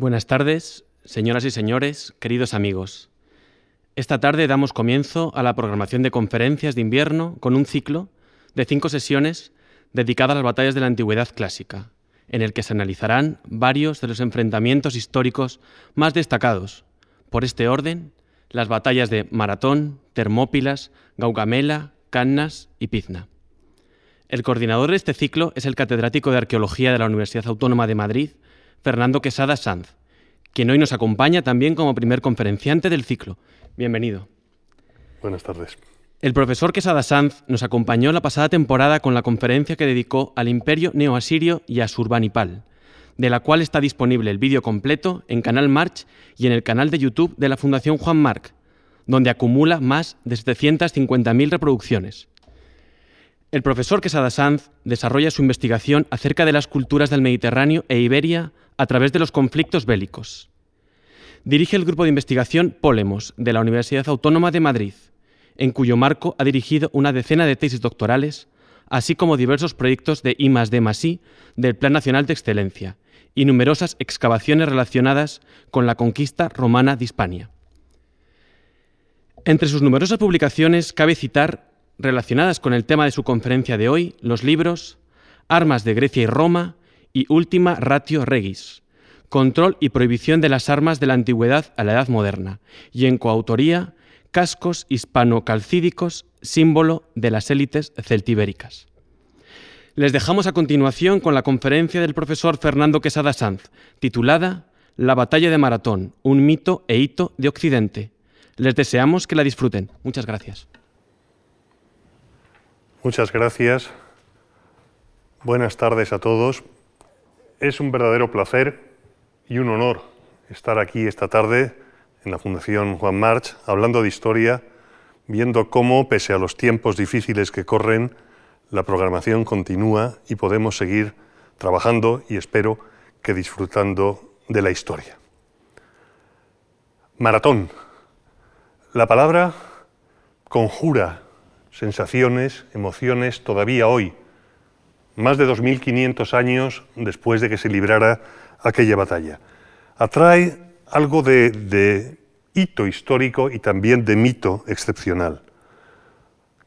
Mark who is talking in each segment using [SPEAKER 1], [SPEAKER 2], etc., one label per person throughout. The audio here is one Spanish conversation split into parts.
[SPEAKER 1] Buenas tardes, señoras y señores, queridos amigos. Esta tarde damos comienzo a la programación de conferencias de invierno con un ciclo de cinco sesiones dedicadas a las batallas de la antigüedad clásica, en el que se analizarán varios de los enfrentamientos históricos más destacados. Por este orden, las batallas de Maratón, Termópilas, Gaugamela, Cannas y Pizna. El coordinador de este ciclo es el catedrático de Arqueología de la Universidad Autónoma de Madrid, Fernando Quesada Sanz, quien hoy nos acompaña también como primer conferenciante del ciclo. Bienvenido.
[SPEAKER 2] Buenas tardes.
[SPEAKER 1] El profesor Quesada Sanz nos acompañó la pasada temporada con la conferencia que dedicó al imperio neoasirio y a Surbanipal, de la cual está disponible el vídeo completo en Canal March y en el canal de YouTube de la Fundación Juan Marc, donde acumula más de 750.000 reproducciones. El profesor Quesada Sanz desarrolla su investigación acerca de las culturas del Mediterráneo e Iberia a través de los conflictos bélicos. Dirige el grupo de investigación Polemos de la Universidad Autónoma de Madrid, en cuyo marco ha dirigido una decena de tesis doctorales, así como diversos proyectos de I del Plan Nacional de Excelencia y numerosas excavaciones relacionadas con la conquista romana de Hispania. Entre sus numerosas publicaciones cabe citar, relacionadas con el tema de su conferencia de hoy, los libros Armas de Grecia y Roma y Última Ratio Regis, Control y prohibición de las armas de la antigüedad a la edad moderna, y en coautoría Cascos hispano-calcídicos, símbolo de las élites celtibéricas. Les dejamos a continuación con la conferencia del profesor Fernando Quesada Sanz, titulada La batalla de Maratón, un mito e hito de Occidente. Les deseamos que la disfruten. Muchas gracias.
[SPEAKER 2] Muchas gracias. Buenas tardes a todos. Es un verdadero placer y un honor estar aquí esta tarde en la Fundación Juan March hablando de historia, viendo cómo, pese a los tiempos difíciles que corren, la programación continúa y podemos seguir trabajando y espero que disfrutando de la historia. Maratón. La palabra conjura sensaciones, emociones todavía hoy, más de 2.500 años después de que se librara aquella batalla. Atrae algo de, hito histórico y también de mito excepcional.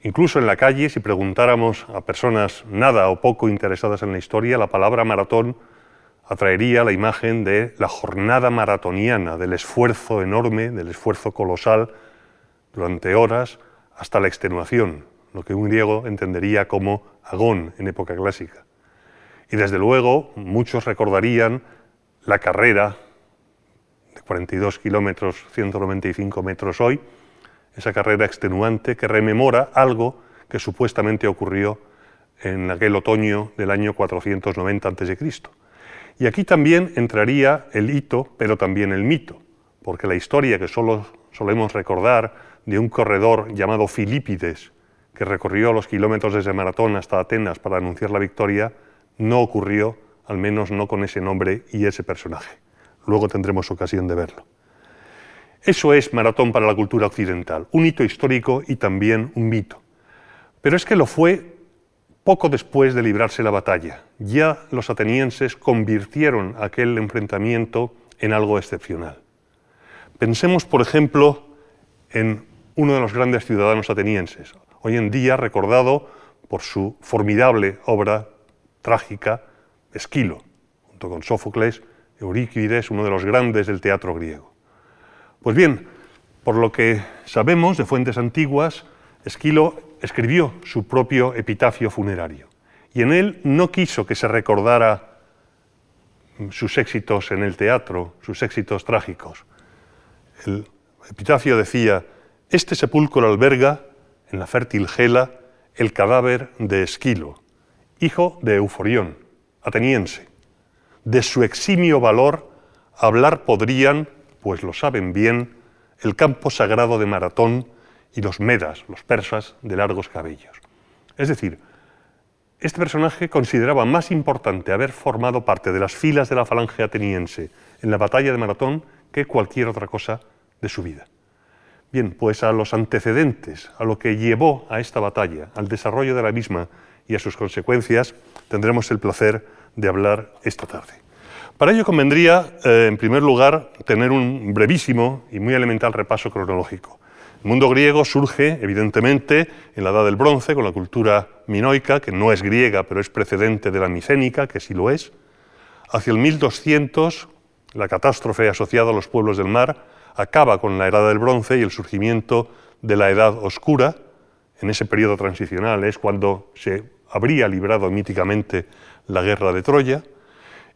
[SPEAKER 2] Incluso en la calle, si preguntáramos a personas nada o poco interesadas en la historia, la palabra maratón atraería la imagen de la jornada maratoniana, del esfuerzo enorme, del esfuerzo colosal durante horas hasta la extenuación, lo que un griego entendería como agón en época clásica. Y desde luego muchos recordarían la carrera de 42 kilómetros, 195 metros hoy, esa carrera extenuante que rememora algo que supuestamente ocurrió en aquel otoño del año 490 a.C. Y aquí también entraría el hito, pero también el mito, porque la historia que solo solemos recordar de un corredor llamado Filipides, que recorrió los kilómetros desde Maratón hasta Atenas para anunciar la victoria, no ocurrió, al menos no con ese nombre y ese personaje. Luego tendremos ocasión de verlo. Eso es Maratón para la cultura occidental, un hito histórico y también un mito. Pero es que lo fue poco después de librarse la batalla. Ya los atenienses convirtieron aquel enfrentamiento en algo excepcional. Pensemos, por ejemplo, en uno de los grandes ciudadanos atenienses, hoy en día recordado por su formidable obra trágica, Esquilo, junto con Sófocles, Euríquides, uno de los grandes del teatro griego. Pues bien, por lo que sabemos de fuentes antiguas, Esquilo escribió su propio epitafio funerario y en él no quiso que se recordara sus éxitos en el teatro, sus éxitos trágicos. El epitafio decía, este sepulcro alberga en la fértil Gela el cadáver de Esquilo, hijo de Euforión, ateniense. De su eximio valor hablar podrían, pues lo saben bien, el campo sagrado de Maratón y los medas, los persas de largos cabellos. Es decir, este personaje consideraba más importante haber formado parte de las filas de la falange ateniense en la batalla de Maratón que cualquier otra cosa de su vida. Bien, pues a los antecedentes, a lo que llevó a esta batalla, al desarrollo de la misma y a sus consecuencias, tendremos el placer de hablar esta tarde. Para ello convendría, eh, en primer lugar, tener un brevísimo y muy elemental repaso cronológico. El mundo griego surge, evidentemente, en la Edad del Bronce, con la cultura minoica, que no es griega, pero es precedente de la micénica, que sí lo es. Hacia el 1200, la catástrofe asociada a los pueblos del mar acaba con la Edad del Bronce y el surgimiento de la Edad Oscura. En ese periodo transicional es cuando se habría librado míticamente la guerra de Troya.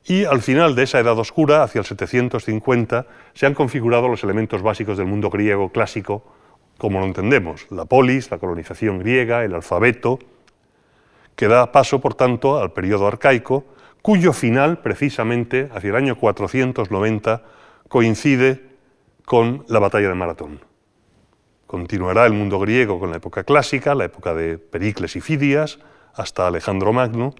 [SPEAKER 2] Y al final de esa Edad Oscura, hacia el 750, se han configurado los elementos básicos del mundo griego clásico, como lo entendemos, la polis, la colonización griega, el alfabeto, que da paso, por tanto, al periodo arcaico, cuyo final, precisamente, hacia el año 490, coincide con la batalla de Maratón. Continuará el mundo griego con la época clásica, la época de Pericles y Fidias, hasta Alejandro Magno,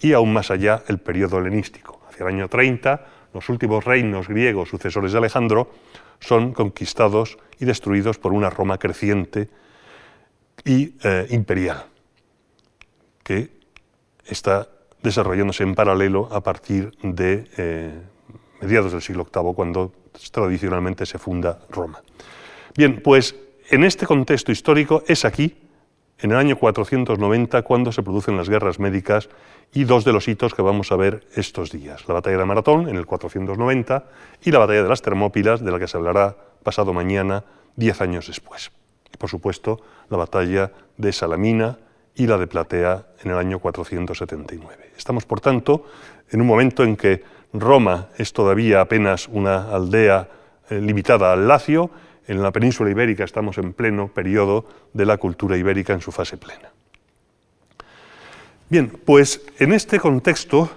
[SPEAKER 2] y aún más allá el periodo helenístico. Hacia el año 30, los últimos reinos griegos sucesores de Alejandro son conquistados y destruidos por una Roma creciente y eh, imperial, que está desarrollándose en paralelo a partir de eh, mediados del siglo VIII, cuando tradicionalmente se funda Roma. Bien, pues en este contexto histórico es aquí, en el año 490, cuando se producen las guerras médicas y dos de los hitos que vamos a ver estos días. La batalla de Maratón en el 490 y la batalla de las Termópilas, de la que se hablará pasado mañana, diez años después. Y por supuesto, la batalla de Salamina y la de Platea en el año 479. Estamos, por tanto, en un momento en que Roma es todavía apenas una aldea eh, limitada al Lacio, en la península ibérica estamos en pleno periodo de la cultura ibérica en su fase plena. Bien, pues en este contexto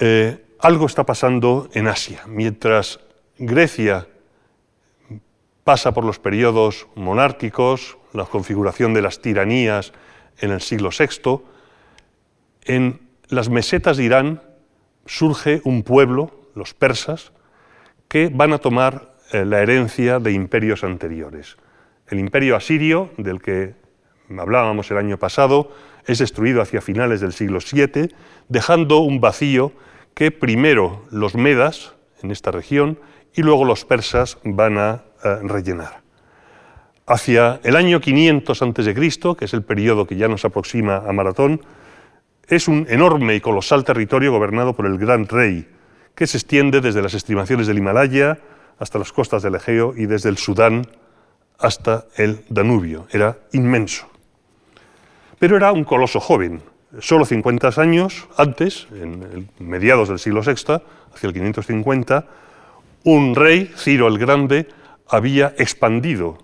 [SPEAKER 2] eh, algo está pasando en Asia. Mientras Grecia pasa por los periodos monárquicos, la configuración de las tiranías en el siglo VI, en las mesetas de Irán surge un pueblo, los persas, que van a tomar eh, la herencia de imperios anteriores. El imperio asirio, del que hablábamos el año pasado, es destruido hacia finales del siglo VII, dejando un vacío que primero los medas en esta región y luego los persas van a eh, rellenar. Hacia el año 500 a.C., que es el periodo que ya nos aproxima a Maratón, es un enorme y colosal territorio gobernado por el gran rey, que se extiende desde las estimaciones del Himalaya hasta las costas del Egeo y desde el Sudán hasta el Danubio. Era inmenso. Pero era un coloso joven. Solo 50 años antes, en mediados del siglo VI, hacia el 550, un rey, Ciro el Grande, había expandido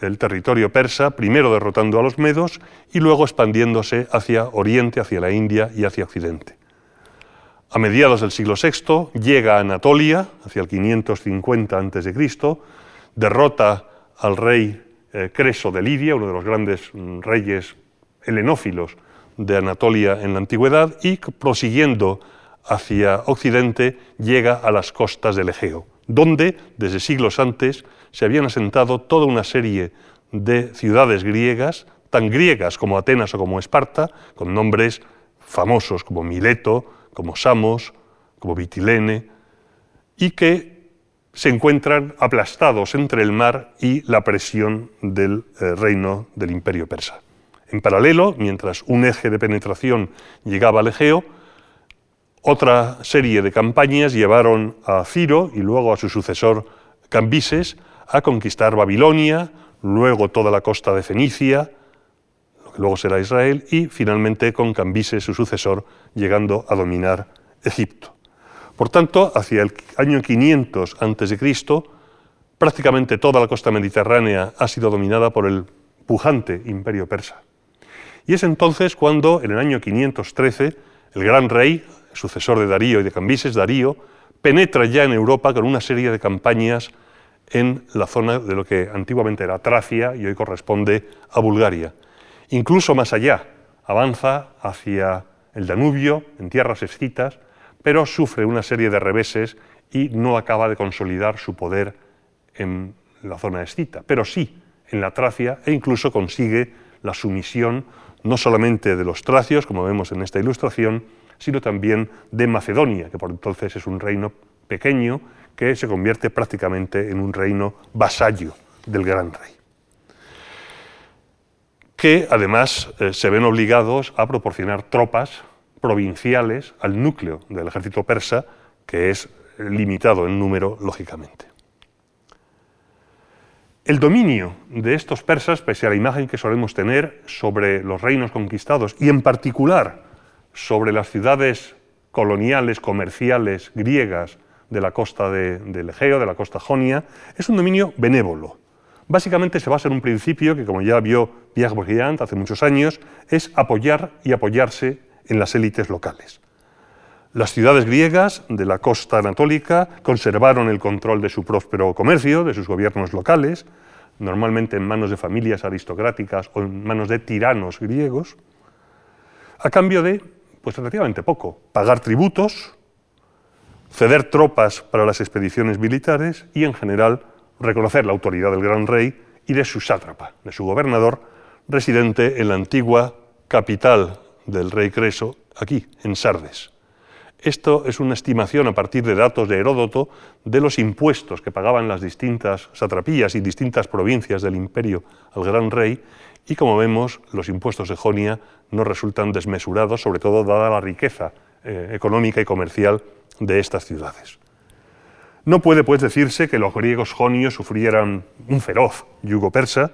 [SPEAKER 2] el territorio persa, primero derrotando a los medos y luego expandiéndose hacia Oriente, hacia la India y hacia Occidente. A mediados del siglo VI llega a Anatolia, hacia el 550 a.C., derrota al rey eh, Creso de Lidia, uno de los grandes mm, reyes helenófilos de Anatolia en la antigüedad, y prosiguiendo hacia Occidente llega a las costas del Egeo, donde desde siglos antes se habían asentado toda una serie de ciudades griegas, tan griegas como Atenas o como Esparta, con nombres famosos como Mileto, como Samos, como Vitilene, y que se encuentran aplastados entre el mar y la presión del eh, reino del imperio persa. En paralelo, mientras un eje de penetración llegaba al Egeo, otra serie de campañas llevaron a Ciro y luego a su sucesor Cambises a conquistar Babilonia, luego toda la costa de Fenicia, lo que luego será Israel, y finalmente con Cambises, su sucesor, llegando a dominar Egipto. Por tanto, hacia el año 500 a.C., prácticamente toda la costa mediterránea ha sido dominada por el pujante imperio persa. Y es entonces cuando, en el año 513, el gran rey, sucesor de Darío y de Cambises, Darío, penetra ya en Europa con una serie de campañas en la zona de lo que antiguamente era Tracia y hoy corresponde a Bulgaria. Incluso más allá, avanza hacia el Danubio, en tierras escitas, pero sufre una serie de reveses y no acaba de consolidar su poder en la zona escita, pero sí en la Tracia e incluso consigue la sumisión no solamente de los tracios, como vemos en esta ilustración, sino también de Macedonia, que por entonces es un reino pequeño que se convierte prácticamente en un reino vasallo del gran rey. Que además eh, se ven obligados a proporcionar tropas provinciales al núcleo del ejército persa, que es limitado en número, lógicamente. El dominio de estos persas, pese a la imagen que solemos tener sobre los reinos conquistados y en particular sobre las ciudades coloniales, comerciales, griegas de la costa del Egeo, de la costa jonia, es un dominio benévolo. Básicamente se basa en un principio que, como ya vio Pierre Bourdieu hace muchos años, es apoyar y apoyarse en las élites locales. Las ciudades griegas de la costa anatólica conservaron el control de su próspero comercio, de sus gobiernos locales, normalmente en manos de familias aristocráticas o en manos de tiranos griegos, a cambio de, pues relativamente poco, pagar tributos, ceder tropas para las expediciones militares y, en general, reconocer la autoridad del gran rey y de su sátrapa, de su gobernador, residente en la antigua capital del rey Creso, aquí, en Sardes. Esto es una estimación a partir de datos de Heródoto de los impuestos que pagaban las distintas satrapías y distintas provincias del imperio al gran rey, y como vemos, los impuestos de Jonia no resultan desmesurados, sobre todo dada la riqueza eh, económica y comercial de estas ciudades. No puede pues decirse que los griegos jonios sufrieran un feroz yugo persa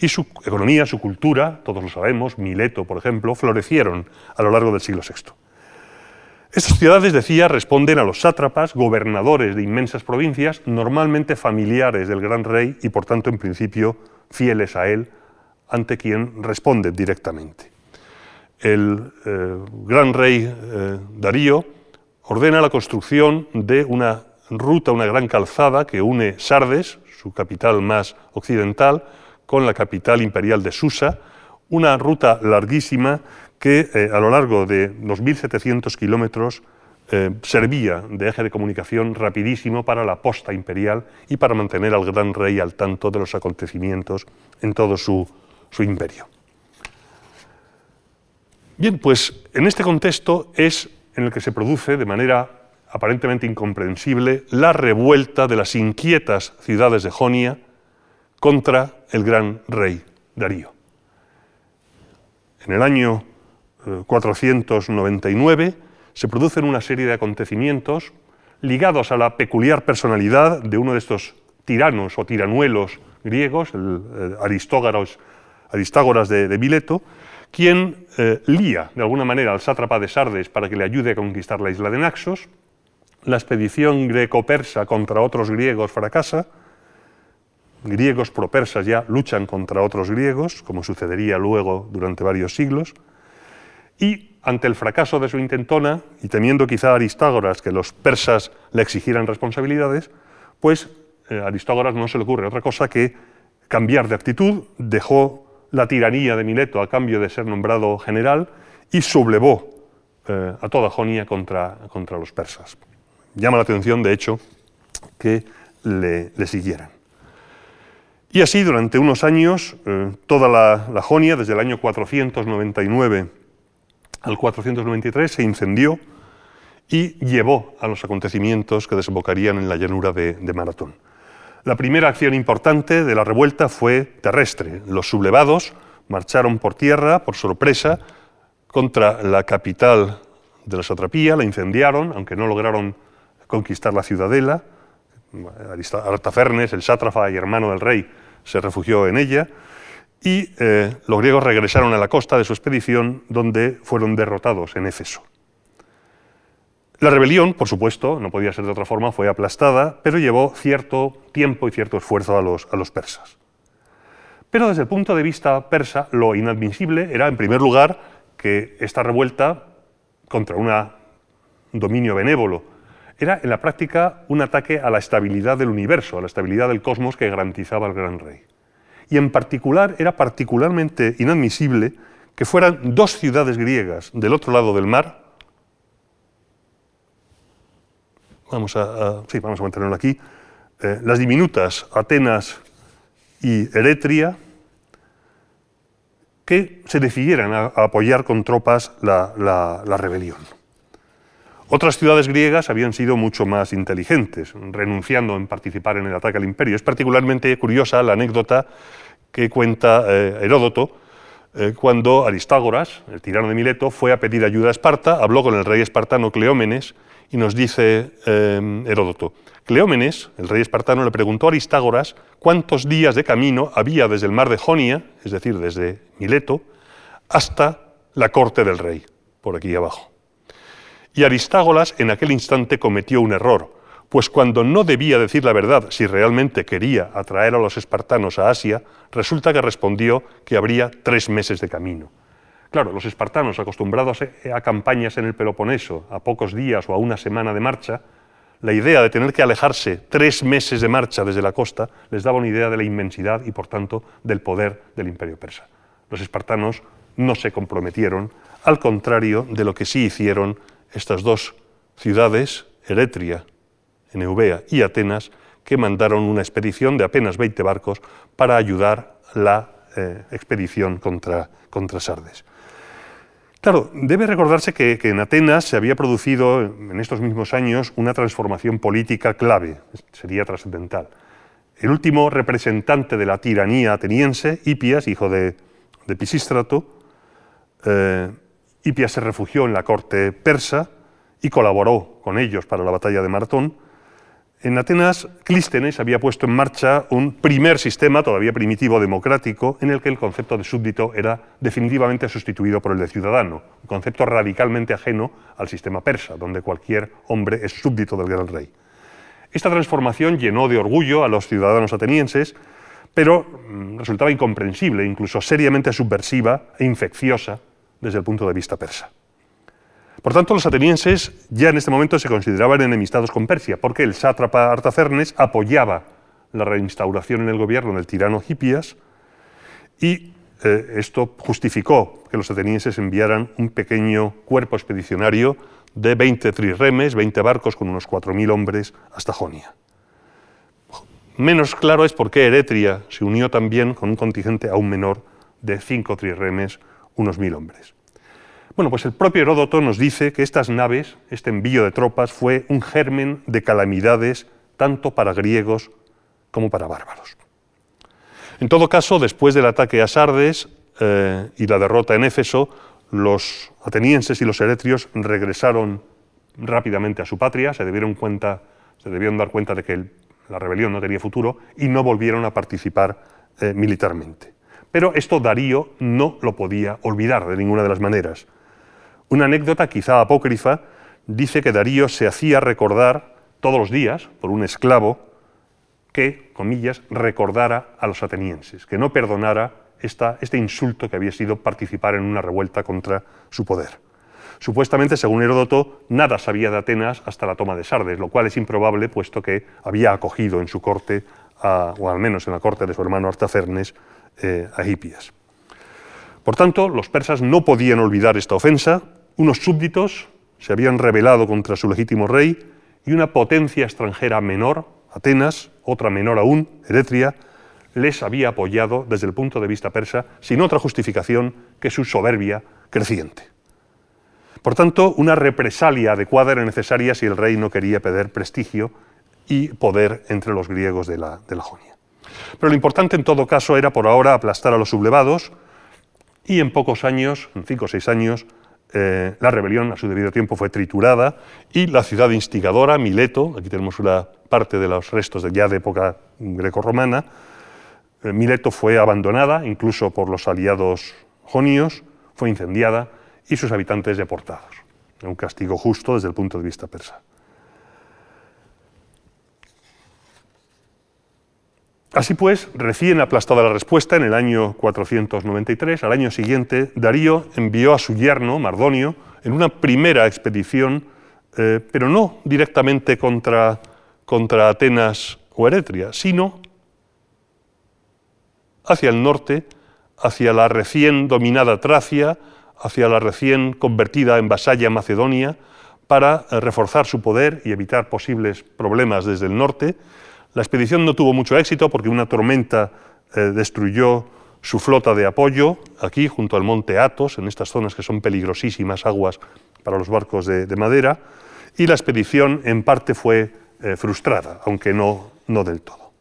[SPEAKER 2] y su economía, su cultura, todos lo sabemos, Mileto, por ejemplo, florecieron a lo largo del siglo VI. Estas ciudades, decía, responden a los sátrapas, gobernadores de inmensas provincias, normalmente familiares del gran rey y por tanto, en principio, fieles a él, ante quien responden directamente. El eh, gran rey eh, Darío ordena la construcción de una ruta, una gran calzada que une Sardes, su capital más occidental, con la capital imperial de Susa, una ruta larguísima que eh, a lo largo de los 1.700 kilómetros eh, servía de eje de comunicación rapidísimo para la posta imperial y para mantener al gran rey al tanto de los acontecimientos en todo su imperio. Bien, pues en este contexto es en el que se produce de manera aparentemente incomprensible la revuelta de las inquietas ciudades de Jonia contra el gran rey Darío. En el año 499 se producen una serie de acontecimientos ligados a la peculiar personalidad de uno de estos tiranos o tiranuelos griegos, el, Aristógaros, Aristágoras de, Mileto, quien eh, lía de alguna manera al sátrapa de Sardes para que le ayude a conquistar la isla de Naxos, la expedición greco-persa contra otros griegos fracasa, griegos pro-persas ya luchan contra otros griegos, como sucedería luego durante varios siglos, y ante el fracaso de su intentona, y temiendo quizá Aristágoras que los persas le exigieran responsabilidades, pues eh, Aristágoras no se le ocurre otra cosa que cambiar de actitud, dejó la tiranía de Mileto a cambio de ser nombrado general y sublevó eh, a toda Jonia contra, contra, los persas. Llama la atención, de hecho, que le, siguieran. Y así, durante unos años, eh, toda la, la Jonia, desde el año 499 al 493 se incendió y llevó a los acontecimientos que desembocarían en la llanura de, Maratón. La primera acción importante de la revuelta fue terrestre. Los sublevados marcharon por tierra, por sorpresa, contra la capital de la satrapía, la incendiaron, aunque no lograron conquistar la ciudadela. Artafernes, el sátrafa y hermano del rey, se refugió en ella y eh, los griegos regresaron a la costa de su expedición, donde fueron derrotados en Éfeso. La rebelión, por supuesto, no podía ser de otra forma, fue aplastada, pero llevó cierto tiempo y cierto esfuerzo a los, persas. Pero desde el punto de vista persa, lo inadmisible era, en primer lugar, que esta revuelta contra un dominio benévolo era en la práctica un ataque a la estabilidad del universo, a la estabilidad del cosmos que garantizaba el gran rey y en particular era particularmente inadmisible que fueran dos ciudades griegas del otro lado del mar, vamos a, sí, vamos a mantenerlo aquí, eh, las diminutas Atenas y Eretria, que se decidieran a, apoyar con tropas la, rebelión. Otras ciudades griegas habían sido mucho más inteligentes, renunciando en participar en el ataque al imperio. Es particularmente curiosa la anécdota que cuenta eh, Heródoto eh, cuando Aristágoras, el tirano de Mileto, fue a pedir ayuda a Esparta, habló con el rey espartano Cleómenes y nos dice eh, Heródoto, Cleómenes, el rey espartano, le preguntó a Aristágoras cuántos días de camino había desde el mar de Jonia, es decir, desde Mileto, hasta la corte del rey, por aquí abajo. Y Aristágoras en aquel instante cometió un error, pues cuando no debía decir la verdad si realmente quería atraer a los espartanos a Asia, resulta que respondió que habría tres meses de camino. Claro, los espartanos, acostumbrados a campañas en el Peloponeso, a pocos días o a una semana de marcha, la idea de tener que alejarse tres meses de marcha desde la costa les daba una idea de la inmensidad y, por tanto, del poder del imperio persa. Los espartanos no se comprometieron, al contrario de lo que sí hicieron estas dos ciudades, Eretria, Eubea, y Atenas, que mandaron una expedición de apenas 20 barcos para ayudar la eh, expedición contra, contra Sardes. Claro, debe recordarse que, en Atenas se había producido en estos mismos años una transformación política clave, sería trascendental. El último representante de la tiranía ateniense, Hipias, hijo de, Pisístrato, eh, se refugió en la corte persa y colaboró con ellos para la batalla de Maratón. En Atenas, Clístenes había puesto en marcha un primer sistema, todavía primitivo, democrático, en el que el concepto de súbdito era definitivamente sustituido por el de ciudadano, un concepto radicalmente ajeno al sistema persa, donde cualquier hombre es súbdito del gran rey. Esta transformación llenó de orgullo a los ciudadanos atenienses, pero mm, resultaba incomprensible, incluso seriamente subversiva e infecciosa desde el punto de vista persa. Por tanto, los atenienses ya en este momento se consideraban enemistados con Persia, porque el sátrapa Artafernes apoyaba la reinstauración en el gobierno del tirano Hipias y eh, esto justificó que los atenienses enviaran un pequeño cuerpo expedicionario de 20 trirremes, 20 barcos con unos 4.000 hombres hasta Jonia. Menos claro es por qué Eretria se unió también con un contingente aún menor de 5 trirremes, unos 1.000 hombres. Bueno, pues el propio Heródoto nos dice que estas naves, este envío de tropas, fue un germen de calamidades tanto para griegos como para bárbaros. En todo caso, después del ataque a Sardes eh, y la derrota en Éfeso, los atenienses y los eretrios regresaron rápidamente a su patria, se debieron, cuenta, se debieron dar cuenta de que la rebelión no tenía futuro y no volvieron a participar eh, militarmente. Pero esto Darío no lo podía olvidar de ninguna de las maneras. Una anécdota quizá apócrifa dice que Darío se hacía recordar todos los días por un esclavo que, comillas, recordara a los atenienses, que no perdonara este insulto que había sido participar en una revuelta contra su poder. Supuestamente, según Heródoto, nada sabía de Atenas hasta la toma de Sardes, lo cual es improbable, puesto que había acogido en su corte, o al menos en la corte de su hermano Artafernes, eh, a Hipias. Por tanto, los persas no podían olvidar esta ofensa, unos súbditos se habían rebelado contra su legítimo rey y una potencia extranjera menor, Atenas, otra menor aún, Eretria, les había apoyado desde el punto de vista persa sin otra justificación que su soberbia creciente. Por tanto, una represalia adecuada era necesaria si el rey no quería perder prestigio y poder entre los griegos de la, de la Jonia. Pero lo importante en todo caso era por ahora aplastar a los sublevados y en pocos años, en cinco o seis años, eh, la rebelión a su debido tiempo fue triturada y la ciudad instigadora, Mileto, aquí tenemos una parte de los restos de ya de época grecorromana, eh, Mileto fue abandonada incluso por los aliados jonios, fue incendiada y sus habitantes deportados. Un castigo justo desde el punto de vista persa. Así pues, recién aplastada la respuesta, en el año 493, al año siguiente, Darío envió a su yerno, Mardonio, en una primera expedición, eh, pero no directamente contra, contra Atenas o Eretria, sino hacia el norte, hacia la recién dominada Tracia, hacia la recién convertida en vasalla Macedonia, para eh, reforzar su poder y evitar posibles problemas desde el norte, la expedición no tuvo mucho éxito porque una tormenta eh, destruyó su flota de apoyo aquí junto al monte Athos, en estas zonas que son peligrosísimas aguas para los barcos de, madera, y la expedición en parte fue eh, frustrada, aunque no, no del todo.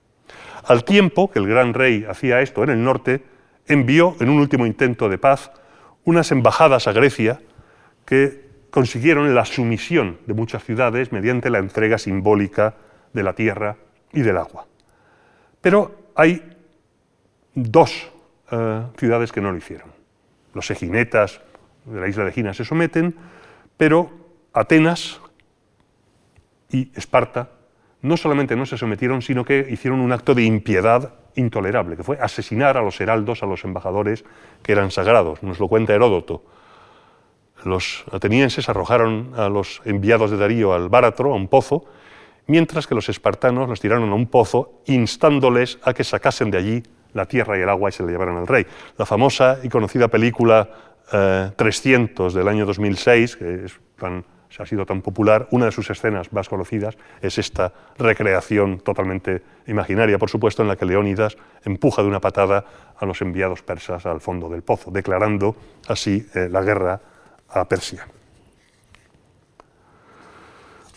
[SPEAKER 2] Al tiempo que el gran rey hacía esto en el norte, envió en un último intento de paz unas embajadas a Grecia que consiguieron la sumisión de muchas ciudades mediante la entrega simbólica de la tierra y del agua. Pero hay dos eh, ciudades que no lo hicieron. Los eginetas de la isla de Gina se someten, pero Atenas y Esparta no solamente no se sometieron, sino que hicieron un acto de impiedad intolerable, que fue asesinar a los heraldos, a los embajadores que eran sagrados. Nos lo cuenta Heródoto. Los atenienses arrojaron a los enviados de Darío al Báratro, a un pozo, mientras que los espartanos los tiraron a un pozo, instándoles a que sacasen de allí la tierra y el agua y se le llevaran al rey. La famosa y conocida película 300 eh, del año 2006, que es tan ha sido tan popular, una de sus escenas más conocidas es esta recreación totalmente imaginaria, por supuesto, en la que Leónidas empuja de una patada a los enviados persas al fondo del pozo, declarando así eh, la guerra a Persia.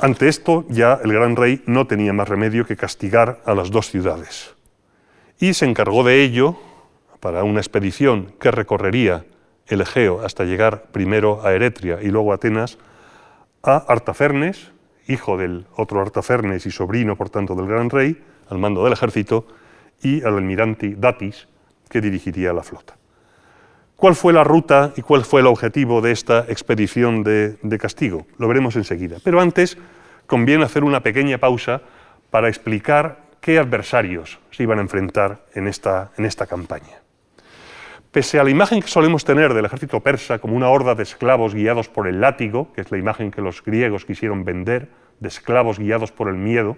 [SPEAKER 2] Ante esto ya el gran rey no tenía más remedio que castigar a las dos ciudades y se encargó de ello para una expedición que recorrería el Egeo hasta llegar primero a Eretria y luego a Atenas, a Artafernes, hijo del otro Artafernes y sobrino, por tanto, del gran rey, al mando del ejército, y al almirante Datis, que dirigiría la flota. ¿Cuál fue la ruta y cuál fue el objetivo de esta expedición de, castigo? Lo veremos enseguida. Pero antes conviene hacer una pequeña pausa para explicar qué adversarios se iban a enfrentar en esta, en esta campaña. Pese a la imagen que solemos tener del ejército persa como una horda de esclavos guiados por el látigo, que es la imagen que los griegos quisieron vender, de esclavos guiados por el miedo,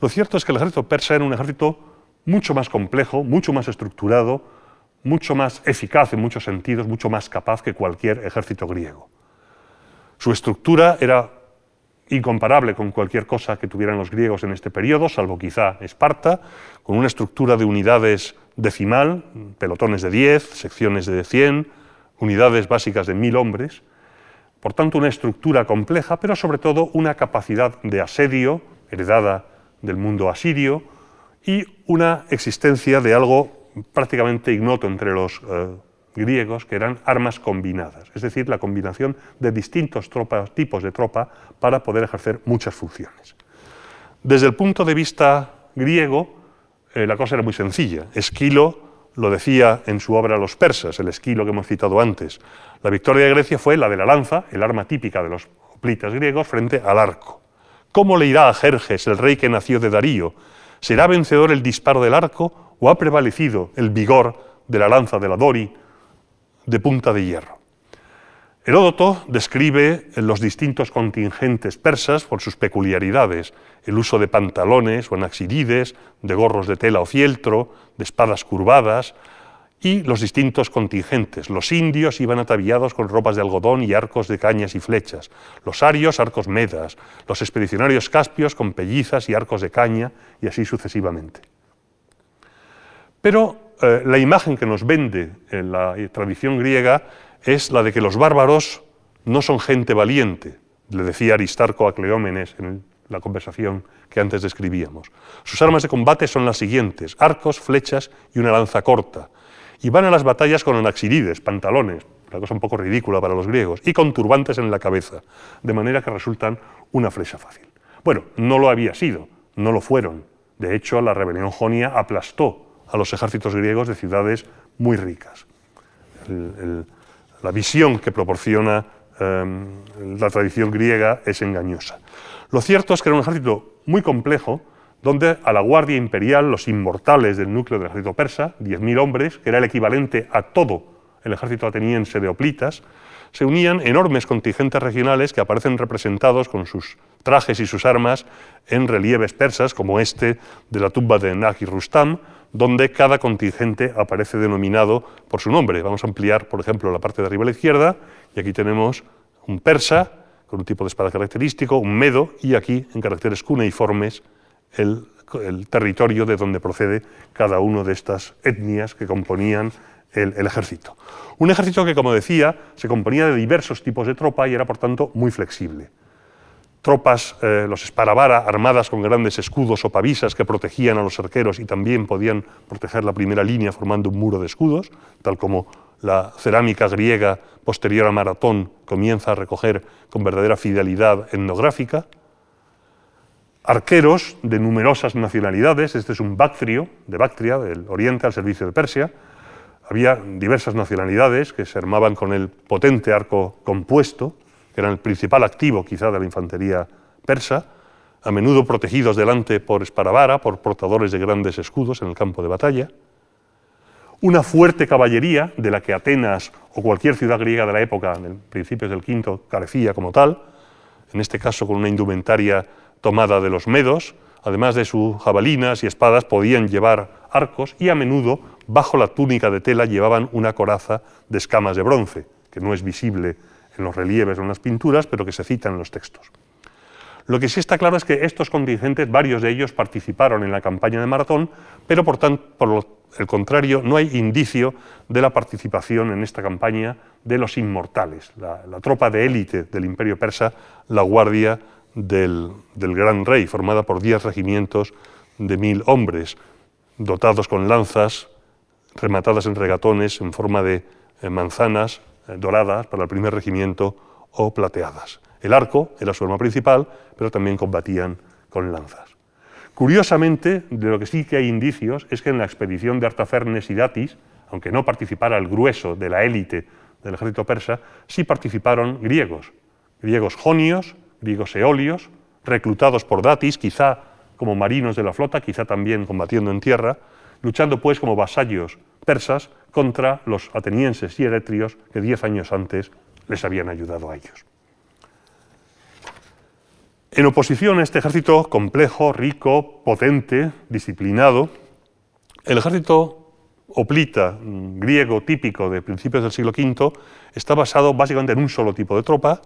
[SPEAKER 2] lo cierto es que el ejército persa era un ejército mucho más complejo, mucho más estructurado, mucho más eficaz en muchos sentidos, mucho más capaz que cualquier ejército griego. Su estructura era incomparable con cualquier cosa que tuvieran los griegos en este periodo, salvo quizá Esparta, con una estructura de unidades decimal, pelotones de 10, secciones de 100, unidades básicas de 1000 hombres. Por tanto, una estructura compleja, pero sobre todo una capacidad de asedio heredada del mundo asirio y una existencia de algo prácticamente ignoto entre los eh, griegos, que eran armas combinadas, es decir, la combinación de distintos tipos de tropa para poder ejercer muchas funciones. Desde el punto de vista griego, eh, la cosa era muy sencilla. Esquilo lo decía en su obra Los persas, el esquilo que hemos citado antes. La victoria de Grecia fue la de la lanza, el arma típica de los hoplitas griegos, frente al arco. ¿Cómo le irá a Jerjes, el rey que nació de Darío? ¿Será vencedor el disparo del arco o ha prevalecido el vigor de la lanza de la Dori de punta de hierro? Heródoto describe los distintos contingentes persas por sus peculiaridades, el uso de pantalones o anaxirides, de gorros de tela o fieltro, de espadas curvadas, y los distintos contingentes. Los indios iban ataviados con ropas de algodón y arcos de cañas y flechas, los arios arcos medas, los expedicionarios caspios con pellizas y arcos de caña, y así sucesivamente. Pero eh, la imagen que nos vende en la tradición griega es la de que los bárbaros no son gente valiente, le decía Aristarco a Cleómenes en la conversación que antes describíamos. Sus armas de combate son las siguientes, arcos, flechas y una lanza corta. Y van a las batallas con anaxirides, pantalones, una cosa un poco ridícula para los griegos, y con turbantes en la cabeza, de manera que resultan una flecha fácil. Bueno, no lo había sido, no lo fueron. De hecho, la rebelión jonia aplastó a los ejércitos griegos de ciudades muy ricas. la visión que proporciona em, la tradición griega es engañosa. Lo cierto es que era un ejército muy complejo, donde a la Guardia Imperial, los inmortales del núcleo del ejército persa, 10.000 hombres, que era el equivalente a todo el ejército ateniense de Oplitas, se unían enormes contingentes regionales que aparecen representados con sus trajes y sus armas en relieves persas, como este de la tumba de Nagi Rustam, donde cada contingente aparece denominado por su nombre. Vamos a ampliar, por ejemplo, la parte de arriba a la izquierda, y aquí tenemos un persa, con un tipo de espada característico, un medo, y aquí, en caracteres cuneiformes, el, territorio de donde procede cada una de estas etnias que componían el, el, ejército. Un ejército que, como decía, se componía de diversos tipos de tropa y era, por tanto, muy flexible. Tropas, eh, los Esparavara, armadas con grandes escudos o pavisas que protegían a los arqueros y también podían proteger la primera línea formando un muro de escudos, tal como la cerámica griega posterior a Maratón comienza a recoger con verdadera fidelidad etnográfica. Arqueros de numerosas nacionalidades, este es un Bactrio, de Bactria, del oriente al servicio de Persia. Había diversas nacionalidades que se armaban con el potente arco compuesto, que era el principal activo quizá de la infantería persa, a menudo protegidos delante por esparavara, por portadores de grandes escudos en el campo de batalla. Una fuerte caballería, de la que Atenas o cualquier ciudad griega de la época, en principios del quinto, carecía como tal, en este caso con una indumentaria tomada de los medos, además de sus jabalinas y espadas, podían llevar arcos y a menudo, bajo la túnica de tela, llevaban una coraza de escamas de bronce, que no es visible en los relieves o en las pinturas, pero que se cita en los textos. Lo que sí está claro es que estos contingentes, varios de ellos participaron en la campaña de Maratón, pero por, por el contrario, no hay indicio de la participación en esta campaña de los inmortales, la, tropa de élite del imperio persa, la Guardia del, gran rey, formada por diez regimientos de mil hombres, dotados con lanzas rematadas en regatones en forma de eh, manzanas doradas para el primer regimiento o plateadas. El arco era su arma principal, pero también combatían con lanzas. Curiosamente, de lo que sí que hay indicios es que en la expedición de Artafernes y Datis, aunque no participara el grueso de la élite del ejército persa, sí participaron griegos, griegos jonios, griegos eolios, reclutados por Datis, quizá como marinos de la flota, quizá también combatiendo en tierra, luchando pues como vasallos persas contra los atenienses y eretrios que diez años antes les habían ayudado a ellos. En oposición a este ejército complejo, rico, potente, disciplinado, el ejército oplita griego típico de principios del siglo V está basado básicamente en un solo tipo de tropa,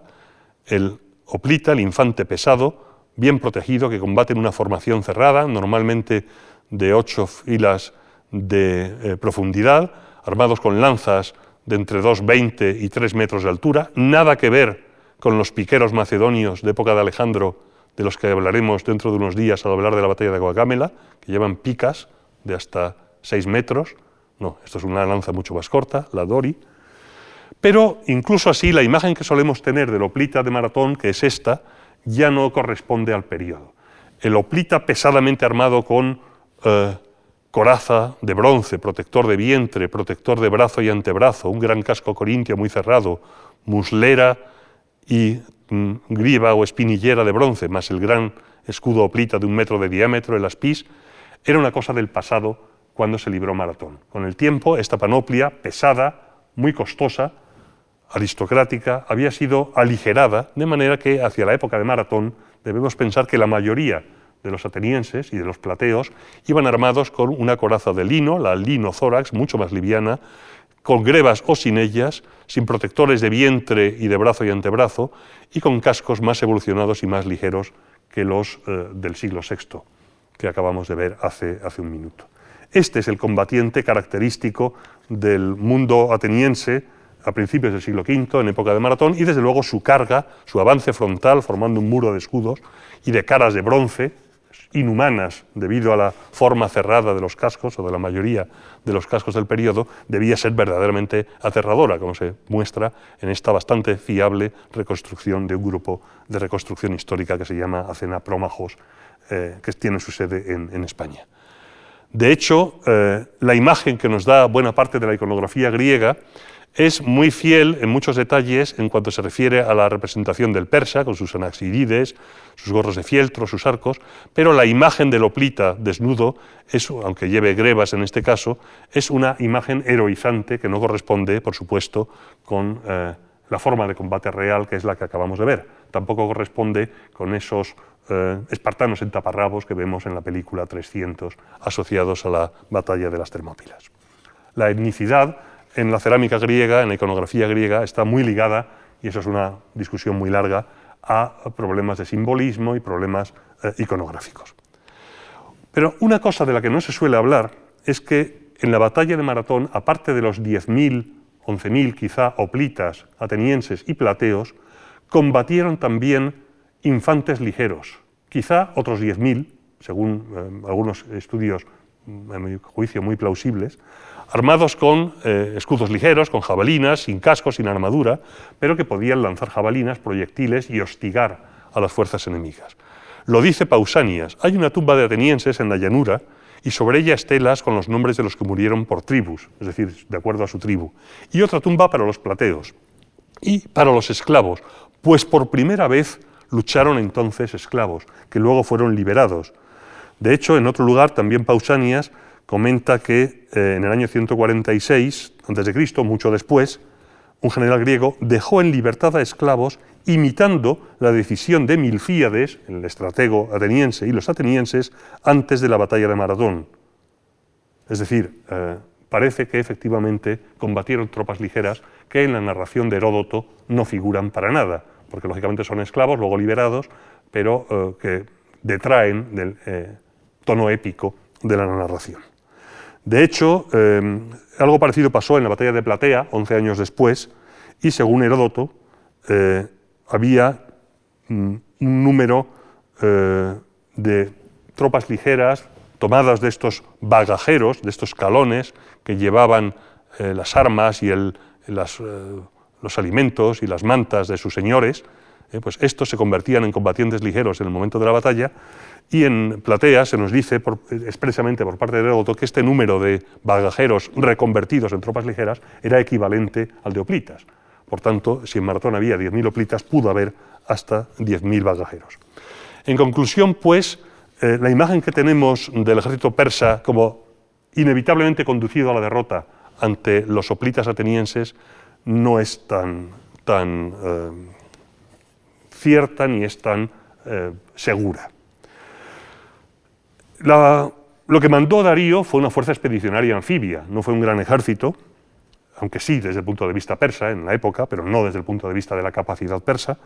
[SPEAKER 2] el Oplita, el infante pesado, bien protegido, que combate en una formación cerrada, normalmente de ocho filas de eh, profundidad, armados con lanzas de entre 2,20 y 3 metros de altura, nada que ver con los piqueros macedonios de época de Alejandro, de los que hablaremos dentro de unos días al hablar de la batalla de Guacamela, que llevan picas de hasta 6 metros. No, esto es una lanza mucho más corta, la Dori, pero incluso así, la imagen que solemos tener del oplita de maratón, que es esta, ya no corresponde al periodo. El oplita pesadamente armado con eh, coraza de bronce, protector de vientre, protector de brazo y antebrazo, un gran casco corintio muy cerrado, muslera y mm, griva o espinillera de bronce, más el gran escudo oplita de un metro de diámetro, el aspis, era una cosa del pasado cuando se libró maratón. Con el tiempo, esta panoplia pesada, muy costosa, aristocrática había sido aligerada, de manera que hacia la época de Maratón debemos pensar que la mayoría de los atenienses y de los plateos iban armados con una coraza de lino, la lino thorax, mucho más liviana, con grebas o sin ellas, sin protectores de vientre y de brazo y antebrazo, y con cascos más evolucionados y más ligeros que los eh, del siglo VI, que acabamos de ver hace, hace un minuto. Este es el combatiente característico del mundo ateniense a principios del siglo V, en época de Maratón, y desde luego su carga, su avance frontal, formando un muro de escudos y de caras de bronce, inhumanas debido a la forma cerrada de los cascos o de la mayoría de los cascos del periodo, debía ser verdaderamente aterradora, como se muestra en esta bastante fiable reconstrucción de un grupo de reconstrucción histórica que se llama Acena Prómajos, eh, que tiene su sede en, España. De hecho, eh, la imagen que nos da buena parte de la iconografía griega es muy fiel en muchos detalles en cuanto se refiere a la representación del persa, con sus anaxirides, sus gorros de fieltro, sus arcos, pero la imagen del oplita desnudo, aunque lleve grebas en este caso, es una imagen heroizante que no corresponde, por supuesto, con eh, la forma de combate real que es la que acabamos de ver. Tampoco corresponde con esos eh, espartanos en taparrabos que vemos en la película 300 asociados a la batalla de las Termópilas. La etnicidad en la cerámica griega, en la iconografía griega, está muy ligada, y eso es una discusión muy larga, a problemas de simbolismo y problemas eh, iconográficos. Pero una cosa de la que no se suele hablar es que en la batalla de Maratón, aparte de los 10.000, 11.000 quizá oplitas, atenienses y plateos, combatieron también infantes ligeros, quizá otros 10.000, según eh, algunos estudios, a mi juicio, muy plausibles, armados con eh, escudos ligeros, con jabalinas, sin cascos, sin armadura, pero que podían lanzar jabalinas, proyectiles y hostigar a las fuerzas enemigas. Lo dice Pausanias. Hay una tumba de atenienses en la llanura y sobre ella estelas con los nombres de los que murieron por tribus, es decir, de acuerdo a su tribu, y otra tumba para los plateos y para los esclavos, pues por primera vez lucharon entonces esclavos, que luego fueron liberados. De hecho, en otro lugar, también Pausanias comenta que eh, en el año 146 a.C., mucho después, un general griego dejó en libertad a esclavos imitando la decisión de Milfíades, el estratego ateniense, y los atenienses antes de la batalla de Maratón. Es decir, eh, parece que efectivamente combatieron tropas ligeras que en la narración de Heródoto no figuran para nada, porque lógicamente son esclavos, luego liberados, pero eh, que detraen del tono épico de la narración. De hecho, algo parecido pasó en la batalla de Platea, 11 años después, y según Heródoto, había mm, un número eh, de tropas ligeras tomadas de estos bagajeros, de estos calones que llevaban eh, las armas y eh, los alimentos y las mantas de sus señores, pues estos se convertían en combatientes ligeros en el momento de la batalla y en Platea se nos dice expresamente por parte de Heródoto que este número de bagajeros reconvertidos en tropas ligeras era equivalente al de Oplitas. Por tanto, si en Maratón había 10.000 oplitas, pudo haber hasta 10.000 bagajeros. En conclusión, pues, eh, la imagen que tenemos del ejército persa como inevitablemente conducido a la derrota ante los oplitas atenienses no es tan, tan eh, cierta ni es tan eh, segura. Lo que mandó Darío fue una fuerza expedicionaria anfibia, no fue un gran ejército, aunque sí desde el punto de vista persa en la época, pero no desde el punto de vista de la capacidad persa.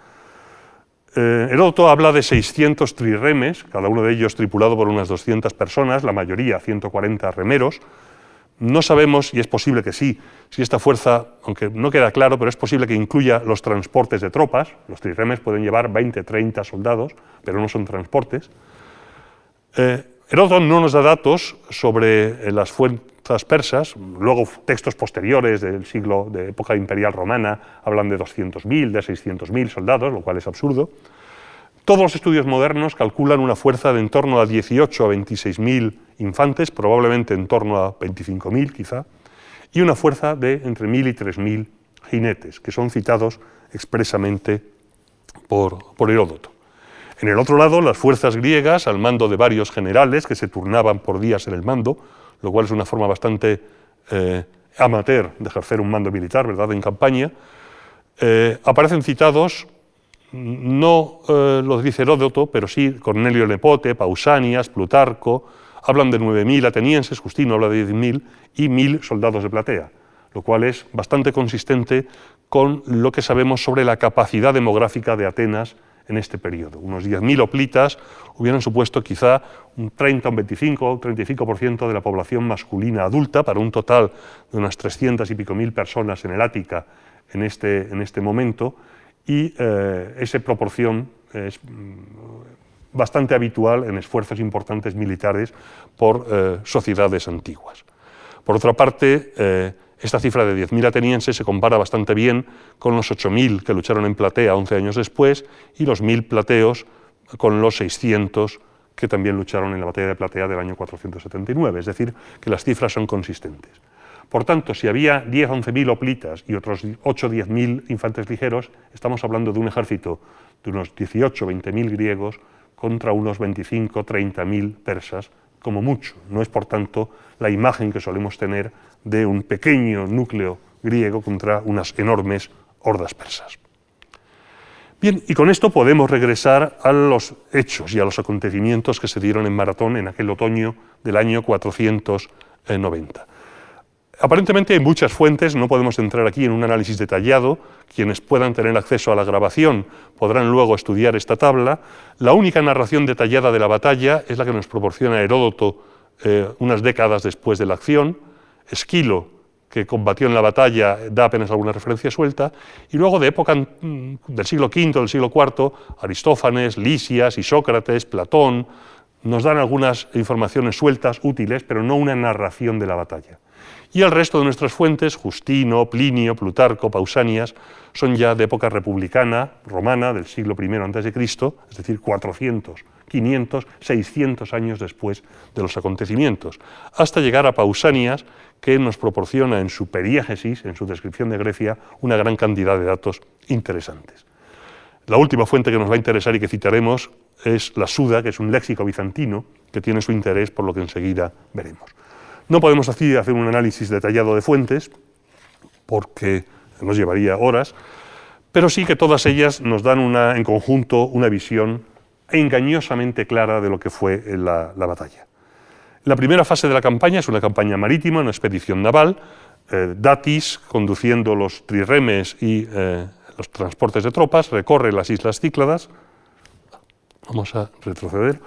[SPEAKER 2] Eh, Heródoto habla de 600 triremes, cada uno de ellos tripulado por unas 200 personas, la mayoría 140 remeros. No sabemos, y es posible que sí, si esta fuerza, aunque no queda claro, pero es posible que incluya los transportes de tropas. Los triremes pueden llevar 20, 30 soldados, pero no son transportes. Eh, Heródoto no nos da datos sobre eh, las fuentes persas, luego textos posteriores del siglo de época imperial romana hablan de 200.000, de 600.000 soldados, lo cual es absurdo. Todos los estudios modernos calculan una fuerza de en torno a 18 a 26.000 infantes, probablemente en torno a 25.000 quizá, y una fuerza de entre 1.000 y 3.000 jinetes, que son citados expresamente por, por Heródoto. En el otro lado, las fuerzas griegas, al mando de varios generales que se turnaban por días en el mando, lo cual es una forma bastante eh, amateur de ejercer un mando militar, ¿verdad?, en campaña, eh, aparecen citados, no eh, los dice Heródoto, pero sí Cornelio Nepote, Pausanias, Plutarco, hablan de 9.000 atenienses, Justino habla de 10.000 y 1.000 soldados de platea, lo cual es bastante consistente con lo que sabemos sobre la capacidad demográfica de Atenas en este periodo. Unos 10.000 oplitas hubieran supuesto quizá un 30, un 25 o 35% de la población masculina adulta, para un total de unas 300 y pico mil personas en el Ática en este, en este momento, y eh, esa proporción es mm, bastante habitual en esfuerzos importantes militares por eh, sociedades antiguas. Por otra parte, eh, esta cifra de 10.000 atenienses se compara bastante bien con los 8.000 que lucharon en Platea 11 años después y los 1.000 plateos con los 600 que también lucharon en la batalla de Platea del año 479. Es decir, que las cifras son consistentes. Por tanto, si había 10 11.000 oplitas y otros 8 10.000 infantes ligeros, estamos hablando de un ejército de unos 18 20.000 griegos contra unos 25 30.000 persas, como mucho. No es, por tanto, la imagen que solemos tener de un pequeño núcleo griego contra unas enormes hordas persas. Bien, y con esto podemos regresar a los hechos y a los acontecimientos que se dieron en Maratón en aquel otoño del año 490. Aparentemente hay muchas fuentes, no podemos entrar aquí en un análisis detallado. Quienes puedan tener acceso a la grabación podrán luego estudiar esta tabla. La única narración detallada de la batalla es la que nos proporciona Heródoto eh, unas décadas después de la acción. Esquilo, que combatió en la batalla da apenas alguna referencia suelta, y luego de época mm, del siglo V, del siglo IV, Aristófanes, Lisias, Isócrates, Platón, nos dan algunas informaciones sueltas, útiles, pero no una narración de la batalla. Y el resto de nuestras fuentes, Justino, Plinio, Plutarco, Pausanias, son ya de época republicana, romana, del siglo I a.C., es decir, 400, 500, 600 años después de los acontecimientos, hasta llegar a Pausanias, que nos proporciona en su periégesis, en su descripción de Grecia, una gran cantidad de datos interesantes. La última fuente que nos va a interesar y que citaremos es la Suda, que es un léxico bizantino que tiene su interés por lo que enseguida veremos. No podemos así hacer un análisis detallado de fuentes, porque nos llevaría horas, pero sí que todas ellas nos dan una, en conjunto una visión engañosamente clara de lo que fue la, batalla. La primera fase de la campaña es una campaña marítima, una expedición naval, eh, Datis, conduciendo los triremes y eh, los transportes de tropas, recorre las islas Cícladas, vamos a retroceder,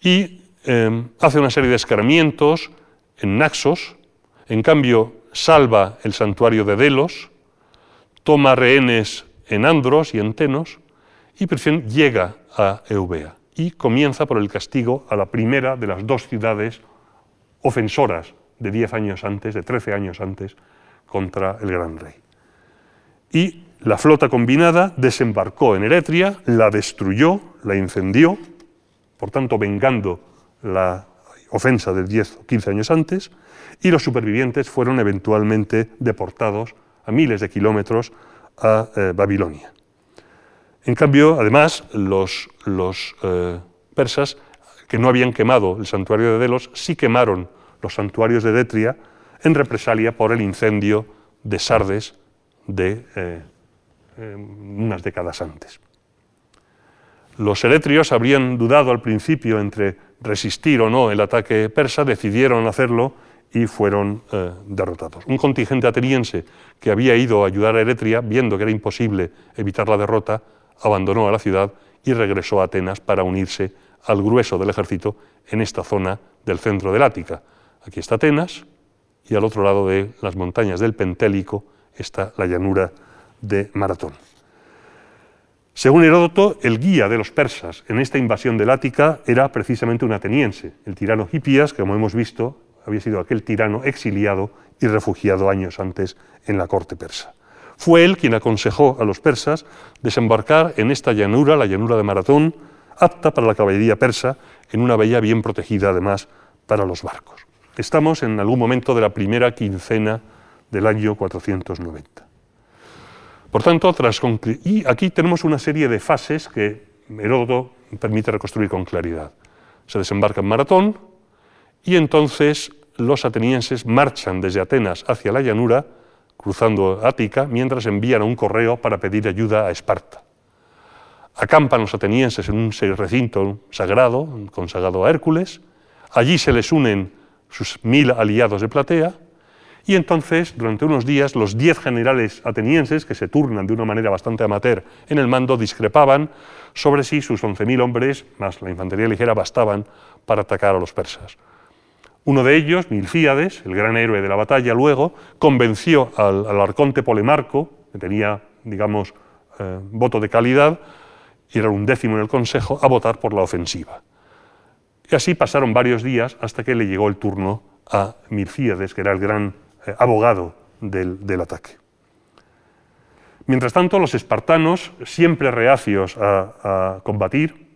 [SPEAKER 2] y eh, hace una serie de escarmientos en Naxos, en cambio salva el santuario de Delos, toma rehenes en Andros y en Tenos, y por fin llega a Eubea y comienza por el castigo a la primera de las dos ciudades ofensoras de 10 años antes, de 13 años antes, contra el gran rey. Y la flota combinada desembarcó en Eretria, la destruyó, la incendió, por tanto vengando la ofensa de 10 o 15 años antes, y los supervivientes fueron eventualmente deportados a miles de kilómetros a eh, Babilonia. En cambio, además, los, eh, persas, que no habían quemado el santuario de Delos, sí quemaron los santuarios de Detria en represalia por el incendio de Sardes de eh, unas décadas antes. Los eretrios habrían dudado al principio entre resistir o no el ataque persa, decidieron hacerlo y fueron eh, derrotados. Un contingente ateniense que había ido a ayudar a Eretria, viendo que era imposible evitar la derrota, abandonó a la ciudad y regresó a Atenas para unirse al grueso del ejército en esta zona del centro del Ática. Aquí está Atenas y al otro lado de las montañas del Pentélico está la llanura de Maratón. Según Heródoto, el guía de los persas en esta invasión del Ática era precisamente un ateniense, el tirano Hipías, que como hemos visto había sido aquel tirano exiliado y refugiado años antes en la corte persa. Fue él quien aconsejó a los persas desembarcar en esta llanura, la llanura de Maratón, apta para la caballería persa, en una bahía bien protegida además para los barcos. Estamos en algún momento de la primera quincena del año 490. Por tanto, tras y aquí tenemos una serie de fases que Heródoto permite reconstruir con claridad. Se desembarca en Maratón y entonces los atenienses marchan desde Atenas hacia la llanura, cruzando Ática, mientras envían un correo para pedir ayuda a Esparta. Acampan los atenienses en un recinto sagrado, consagrado a Hércules. Allí se les unen sus mil aliados de Platea y entonces, durante unos días, los diez generales atenienses, que se turnan de una manera bastante amateur en el mando, discrepaban sobre si sus 11.000 hombres, más la infantería ligera, bastaban para atacar a los persas. Uno de ellos, Milcíades, el gran héroe de la batalla, luego convenció al, arconte Polemarco, que tenía, digamos, eh, voto de calidad, y era un décimo en el consejo, a votar por la ofensiva. Y así pasaron varios días hasta que le llegó el turno a Milcíades, que era el gran eh, abogado del, ataque. Mientras tanto, los espartanos, siempre reacios a, combatir,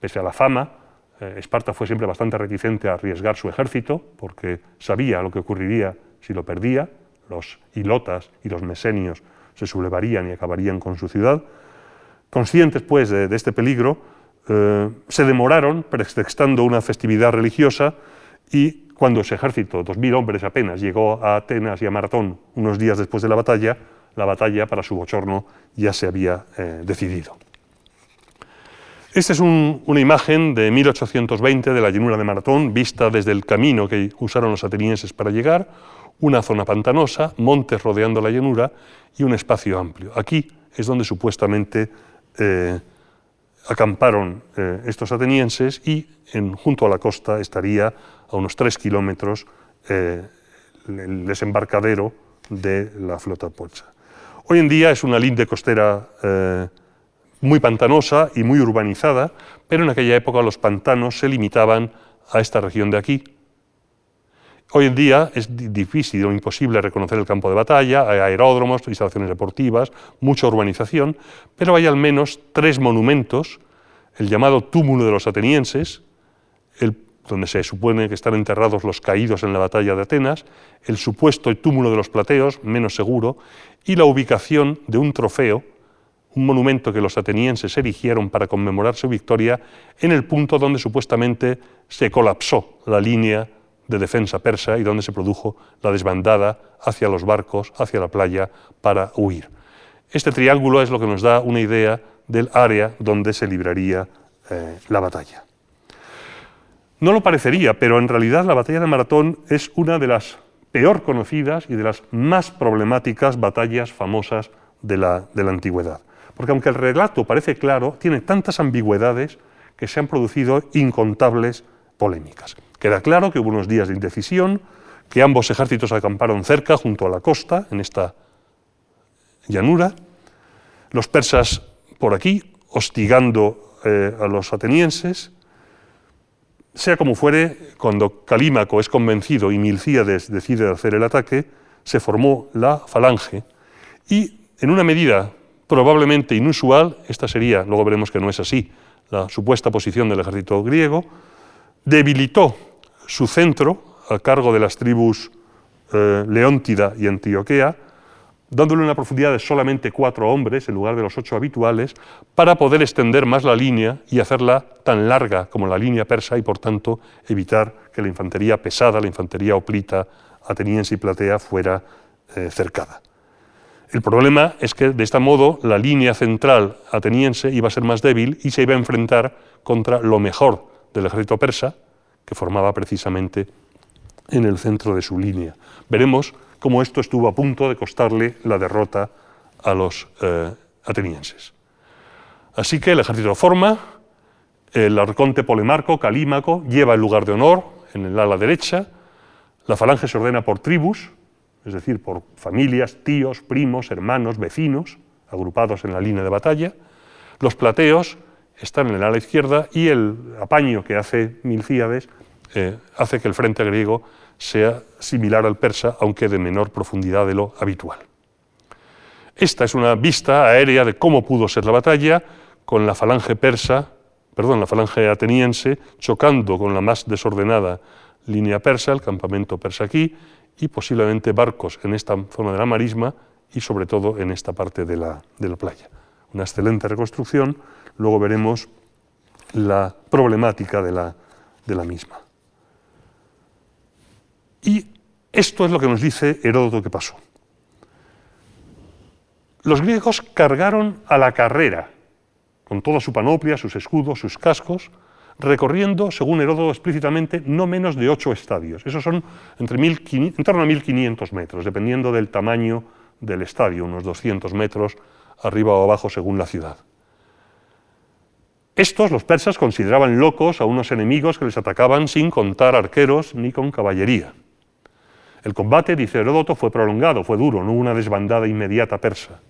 [SPEAKER 2] pese a la fama, Esparta fue siempre bastante reticente a arriesgar su ejército, porque sabía lo que ocurriría si lo perdía, los hilotas y los mesenios se sublevarían y acabarían con su ciudad. Conscientes, pues, de, este peligro, eh, se demoraron pretextando una festividad religiosa y cuando ese ejército, 2.000 hombres apenas, llegó a Atenas y a Maratón unos días después de la batalla, la batalla, para su bochorno, ya se había eh, decidido. Esta es una imagen de 1820 de la llanura de Maratón, vista desde el camino que usaron los atenienses para llegar, una zona pantanosa, montes rodeando la llanura y un espacio amplio. Aquí es donde supuestamente eh, acamparon eh, estos atenienses y junto a la costa estaría a unos tres kilómetros eh, el desembarcadero de la flota persa. Hoy en día es una linde costera muy pantanosa y muy urbanizada, pero en aquella época los pantanos se limitaban a esta región de aquí. Hoy en día es difícil o imposible reconocer el campo de batalla, hay aeródromos, instalaciones deportivas, mucha urbanización, pero hay al menos tres monumentos, el llamado túmulo de los atenienses, donde se supone que están enterrados los caídos en la batalla de Atenas, el supuesto túmulo de los plateos, menos seguro, y la ubicación de un trofeo, un monumento que los atenienses erigieron para conmemorar su victoria en el punto donde supuestamente se colapsó la línea de defensa persa y donde se produjo la desbandada hacia los barcos, hacia la playa, para huir. Este triángulo es lo que nos da una idea del área donde se libraría eh, la batalla. No lo parecería, pero en realidad la batalla de Maratón es una de las peor conocidas y de las más problemáticas batallas famosas de la, de la antigüedad. Porque aunque el relato parece claro, tiene tantas ambigüedades que se han producido incontables polémicas. Queda claro que hubo unos días de indecisión, que ambos ejércitos acamparon cerca, junto a la costa, en esta llanura, los persas por aquí, hostigando eh, a los atenienses, sea como fuere, cuando Calímaco es convencido y Milcíades decide hacer el ataque, se formó la falange. Y, en una medida probablemente inusual, esta sería, luego veremos que no es así, la supuesta posición del ejército griego, debilitó su centro a cargo de las tribus eh, Leóntida y Antioquea, dándole una profundidad de solamente cuatro hombres en lugar de los ocho habituales, para poder extender más la línea y hacerla tan larga como la línea persa y, por tanto, evitar que la infantería pesada, la infantería oplita, ateniense y platea fuera eh, cercada. El problema es que, de este modo, la línea central ateniense iba a ser más débil y se iba a enfrentar contra lo mejor del ejército persa, que formaba precisamente en el centro de su línea. Veremos cómo esto estuvo a punto de costarle la derrota a los eh, atenienses. Así que el ejército forma, el arconte Polemarco, Calímaco, lleva el lugar de honor en el ala derecha, la falange se ordena por tribus, es decir, por familias, tíos, primos, hermanos, vecinos, agrupados en la línea de batalla, los plateos están en el ala izquierda y el apaño que hace Milcíades eh, hace que el frente griego sea similar al persa, aunque de menor profundidad de lo habitual. Esta es una vista aérea de cómo pudo ser la batalla, con la falange persa, perdón, la falange ateniense chocando con la más desordenada línea persa, el campamento persa aquí, y posiblemente barcos en esta zona de la marisma y sobre todo en esta parte de la, playa. Una excelente reconstrucción, luego veremos la problemática de la, de la misma. Y esto es lo que nos dice Heródoto que pasó. Los griegos cargaron a la carrera, con toda su panoplia, sus escudos, sus cascos, recorriendo, según Heródoto explícitamente, no menos de ocho estadios. Esos son entre en torno a 1500 metros, dependiendo del tamaño del estadio, unos 200 metros arriba o abajo según la ciudad. Estos, los persas, consideraban locos a unos enemigos que les atacaban sin contar arqueros ni con caballería. El combate, dice Heródoto, fue prolongado, fue duro, no hubo una desbandada inmediata persa.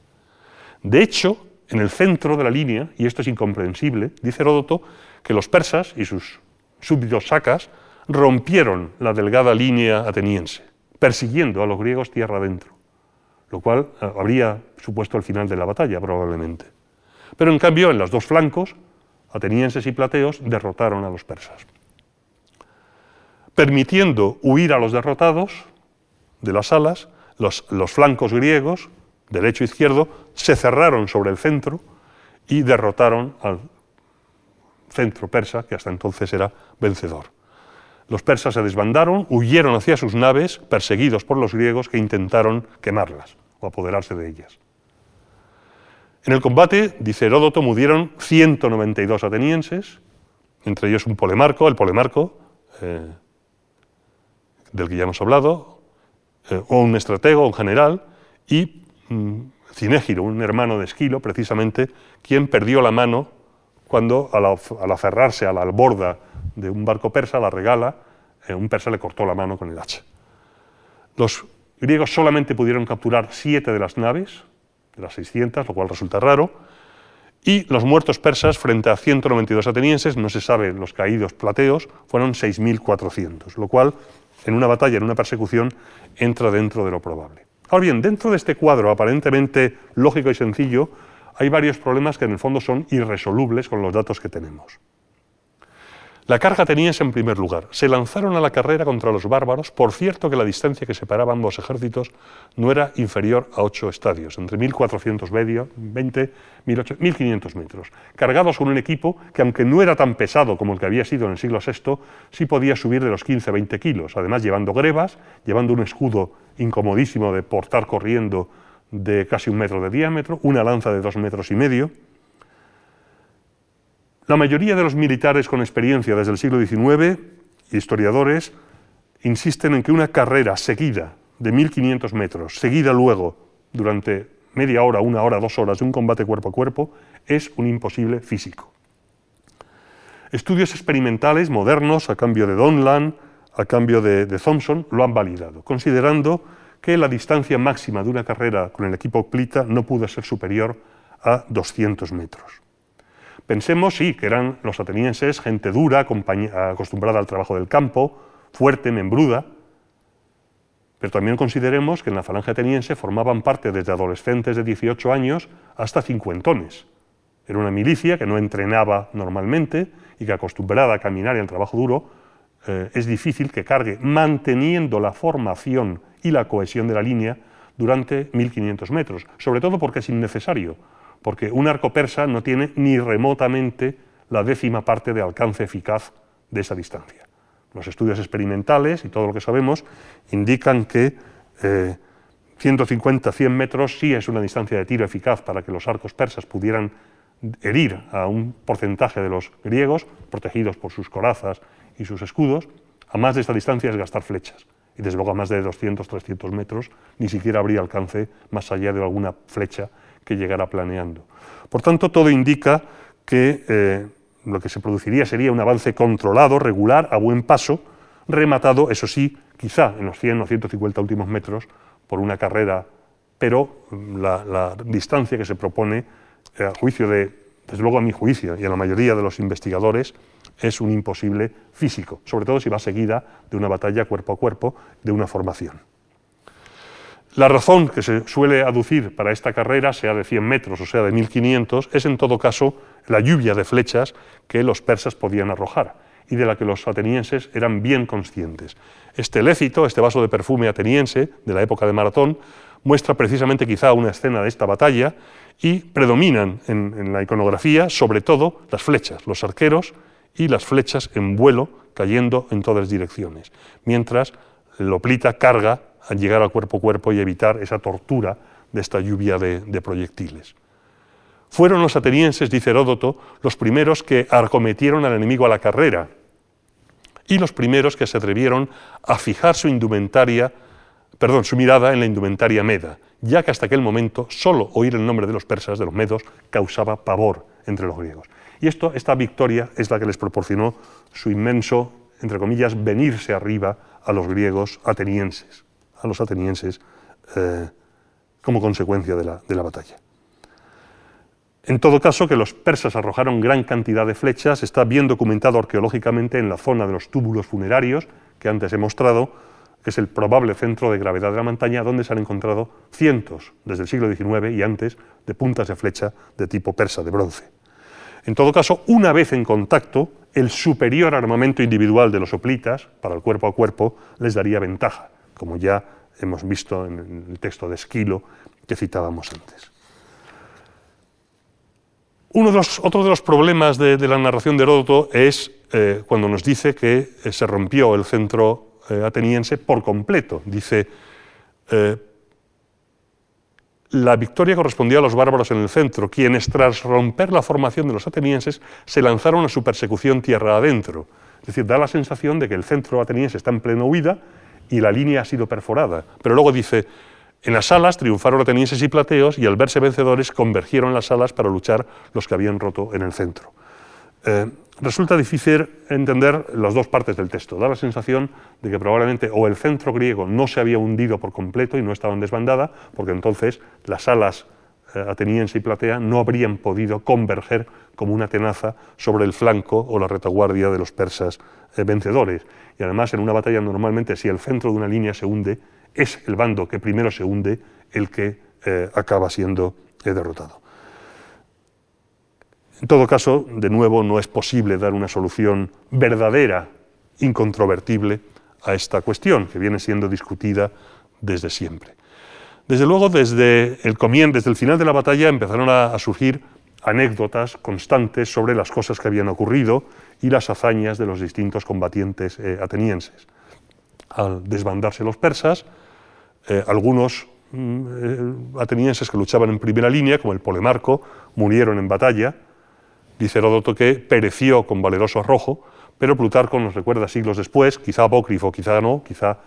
[SPEAKER 2] De hecho, en el centro de la línea, y esto es incomprensible, dice Heródoto, que los persas y sus súbditos sacas rompieron la delgada línea ateniense, persiguiendo a los griegos tierra adentro, lo cual eh, habría supuesto el final de la batalla probablemente. Pero en cambio, en los dos flancos, atenienses y plateos derrotaron a los persas. Permitiendo huir a los derrotados, de las alas, los, flancos griegos, derecho e izquierdo, se cerraron sobre el centro y derrotaron al centro persa, que hasta entonces era vencedor. Los persas se desbandaron, huyeron hacia sus naves, perseguidos por los griegos que intentaron quemarlas o apoderarse de ellas. En el combate, dice Heródoto, murieron 192 atenienses, entre ellos un polemarco, el polemarco, eh, del que ya hemos hablado, eh, o un estratego, un general, y mm, Cinégiro, un hermano de Esquilo, precisamente, quien perdió la mano cuando, al, aferrarse a la alborda de un barco persa, la regala, eh, un persa le cortó la mano con el hacha. Los griegos solamente pudieron capturar siete de las naves, de las 600, lo cual resulta raro, y los muertos persas frente a 192 atenienses, no se sabe los caídos plateos, fueron 6.400, lo cual en una batalla, en una persecución, entra dentro de lo probable. Ahora bien, dentro de este cuadro aparentemente lógico y sencillo, hay varios problemas que en el fondo son irresolubles con los datos que tenemos. La carga ateniense en primer lugar. Se lanzaron a la carrera contra los bárbaros, por cierto que la distancia que separaba ambos ejércitos no era inferior a ocho estadios, entre 1420 y 1500 metros, cargados con un equipo que, aunque no era tan pesado como el que había sido en el siglo VI, sí podía subir de los 15 a 20 kilos, además llevando grebas, llevando un escudo incomodísimo de portar corriendo de casi un metro de diámetro, una lanza de dos metros y medio, la mayoría de los militares con experiencia desde el siglo XIX, historiadores, insisten en que una carrera seguida de 1500 metros, seguida luego durante media hora, una hora, dos horas de un combate cuerpo a cuerpo, es un imposible físico. Estudios experimentales modernos, a cambio de Donlan, a cambio de, de Thompson, lo han validado, considerando que la distancia máxima de una carrera con el equipo Plita no pudo ser superior a 200 metros. Pensemos, sí, que eran los atenienses gente dura, acostumbrada al trabajo del campo, fuerte, membruda, pero también consideremos que en la falange ateniense formaban parte desde adolescentes de 18 años hasta cincuentones. Era una milicia que no entrenaba normalmente y que acostumbrada a caminar y al trabajo duro, eh, es difícil que cargue manteniendo la formación y la cohesión de la línea durante 1500 metros, sobre todo porque es innecesario, porque un arco persa no tiene ni remotamente la décima parte de alcance eficaz de esa distancia. Los estudios experimentales y todo lo que sabemos indican que 150, eh, 100 metros sí es una distancia de tiro eficaz para que los arcos persas pudieran herir a un porcentaje de los griegos, protegidos por sus corazas y sus escudos. A más de esta distancia es gastar flechas. Y desde luego a más de 200, 300 metros ni siquiera habría alcance más allá de alguna flecha que llegara planeando. Por tanto, todo indica que eh, lo que se produciría sería un avance controlado, regular, a buen paso, rematado, eso sí, quizá en los 100 o 150 últimos metros, por una carrera, pero la, distancia que se propone, a juicio de, desde luego a mi juicio y a la mayoría de los investigadores, es un imposible físico, sobre todo si va seguida de una batalla cuerpo a cuerpo, de una formación. La razón que se suele aducir para esta carrera, sea de 100 metros o sea de 1500, es en todo caso la lluvia de flechas que los persas podían arrojar y de la que los atenienses eran bien conscientes. Este lécito, este vaso de perfume ateniense de la época de Maratón, muestra precisamente quizá una escena de esta batalla y predominan en, la iconografía sobre todo las flechas, los arqueros y las flechas en vuelo cayendo en todas direcciones, mientras Loplita carga a llegar al cuerpo a cuerpo y evitar esa tortura de esta lluvia de, proyectiles. Fueron los atenienses, dice Heródoto, los primeros que arcometieron al enemigo a la carrera y los primeros que se atrevieron a fijar su indumentaria, perdón, su mirada en la indumentaria meda, ya que hasta aquel momento solo oír el nombre de los persas, de los medos, causaba pavor entre los griegos. Y esto, esta victoria es la que les proporcionó su inmenso, entre comillas, venirse arriba a los griegos atenienses a los atenienses eh, como consecuencia de la, de la batalla. En todo caso, que los persas arrojaron gran cantidad de flechas está bien documentado arqueológicamente en la zona de los túbulos funerarios, que antes he mostrado, es el probable centro de gravedad de la montaña, donde se han encontrado cientos, desde el siglo XIX y antes, de puntas de flecha de tipo persa, de bronce. En todo caso, una vez en contacto, el superior armamento individual de los hoplitas, para el cuerpo a cuerpo, les daría ventaja como ya hemos visto en el texto de Esquilo que citábamos antes. Uno de los, otro de los problemas de, la narración de Heródoto es eh, cuando nos dice que eh, se rompió el centro eh, ateniense por completo. Dice, la victoria correspondía a los bárbaros en el centro, quienes tras romper la formación de los atenienses se lanzaron a su persecución tierra adentro. Es decir, da la sensación de que el centro ateniense está en plena huida y la línea ha sido perforada. Pero luego dice, en las alas triunfaron atenienses y plateos y al verse vencedores convergieron las alas para luchar los que habían roto en el centro. Eh, resulta difícil entender las dos partes del texto. Da la sensación de que probablemente o el centro griego no se había hundido por completo y no estaba en desbandada, porque entonces las alas eh, ateniense y platea no habrían podido converger como una tenaza sobre el flanco o la retaguardia de los persas eh, vencedores. Y además en una batalla normalmente si el centro de una línea se hunde, es el bando que primero se hunde el que eh, acaba siendo derrotado. En todo caso, de nuevo, no es posible dar una solución verdadera, incontrovertible a esta cuestión, que viene siendo discutida desde siempre. Desde luego, desde el comienzo, desde el final de la batalla, empezaron a, surgir anécdotas constantes sobre las cosas que habían ocurrido y las hazañas de los distintos combatientes eh, atenienses. Al desbandarse los persas, eh, algunos mm, eh, atenienses que luchaban en primera línea, como el Polemarco, murieron en batalla. Dice Heródoto que pereció con valeroso arrojo, pero Plutarco nos recuerda siglos después, quizá apócrifo, quizá no, quizá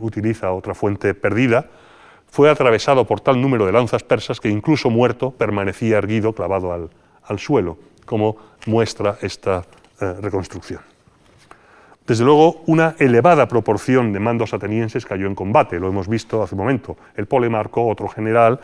[SPEAKER 2] utiliza otra fuente perdida, fue atravesado por tal número de lanzas persas que incluso muerto permanecía erguido, clavado al, suelo, como muestra esta eh, reconstrucción. Desde luego, una elevada proporción de mandos atenienses cayó en combate, lo hemos visto hace un momento, el Polemarco, otro general,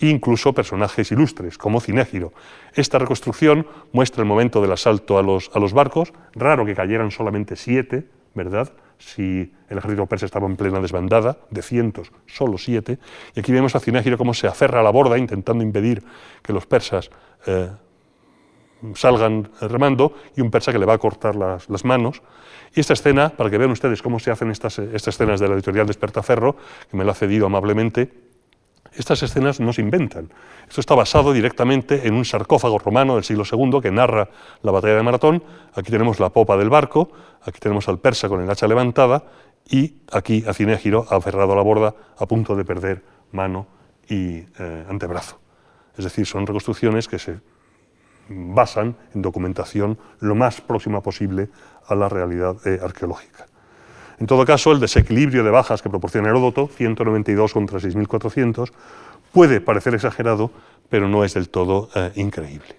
[SPEAKER 2] incluso personajes ilustres, como Cinégiro. Esta reconstrucción muestra el momento del asalto a los, a los barcos, raro que cayeran solamente siete, ¿verdad? si el ejército persa estaba en plena desbandada, de cientos, solo siete, y aquí vemos a Cinégiro cómo se aferra a la borda intentando impedir que los persas eh, salgan remando, y un persa que le va a cortar las, manos. Y esta escena, para que vean ustedes cómo se hacen estas, estas escenas de la editorial Despertaferro, que me la ha cedido amablemente, estas escenas no se inventan. Esto está basado directamente en un sarcófago romano del siglo II que narra la batalla de Maratón. Aquí tenemos la popa del barco, aquí tenemos al persa con el hacha levantada y aquí a Cinégiro aferrado a la borda a punto de perder mano y eh, antebrazo. Es decir, son reconstrucciones que se basan en documentación lo más próxima posible a la realidad eh, arqueológica. En todo caso, el desequilibrio de bajas que proporciona Heródoto, 192 contra 6.400, puede parecer exagerado, pero no es del todo eh, increíble.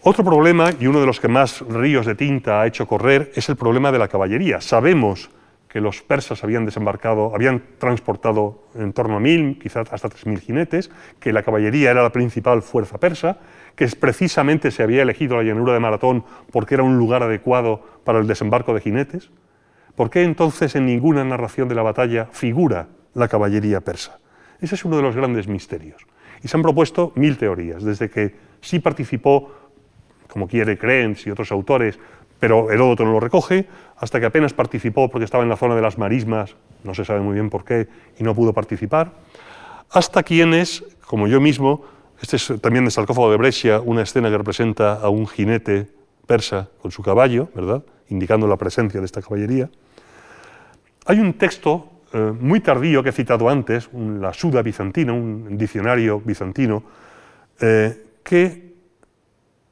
[SPEAKER 2] Otro problema, y uno de los que más ríos de tinta ha hecho correr, es el problema de la caballería. Sabemos que los persas habían desembarcado, habían transportado en torno a mil, quizás hasta tres mil jinetes, que la caballería era la principal fuerza persa, que precisamente se había elegido la llanura de Maratón porque era un lugar adecuado para el desembarco de jinetes. ¿Por qué entonces en ninguna narración de la batalla figura la caballería persa? Ese es uno de los grandes misterios. Y se han propuesto mil teorías, desde que sí participó, como quiere Krenz y otros autores, pero Heródoto no lo recoge, hasta que apenas participó porque estaba en la zona de las marismas, no se sabe muy bien por qué, y no pudo participar, hasta quienes, como yo mismo, este es también de Sarcófago de Brescia, una escena que representa a un jinete persa con su caballo, ¿verdad? indicando la presencia de esta caballería. Hay un texto eh, muy tardío que he citado antes, la Suda bizantina, un diccionario bizantino, eh, que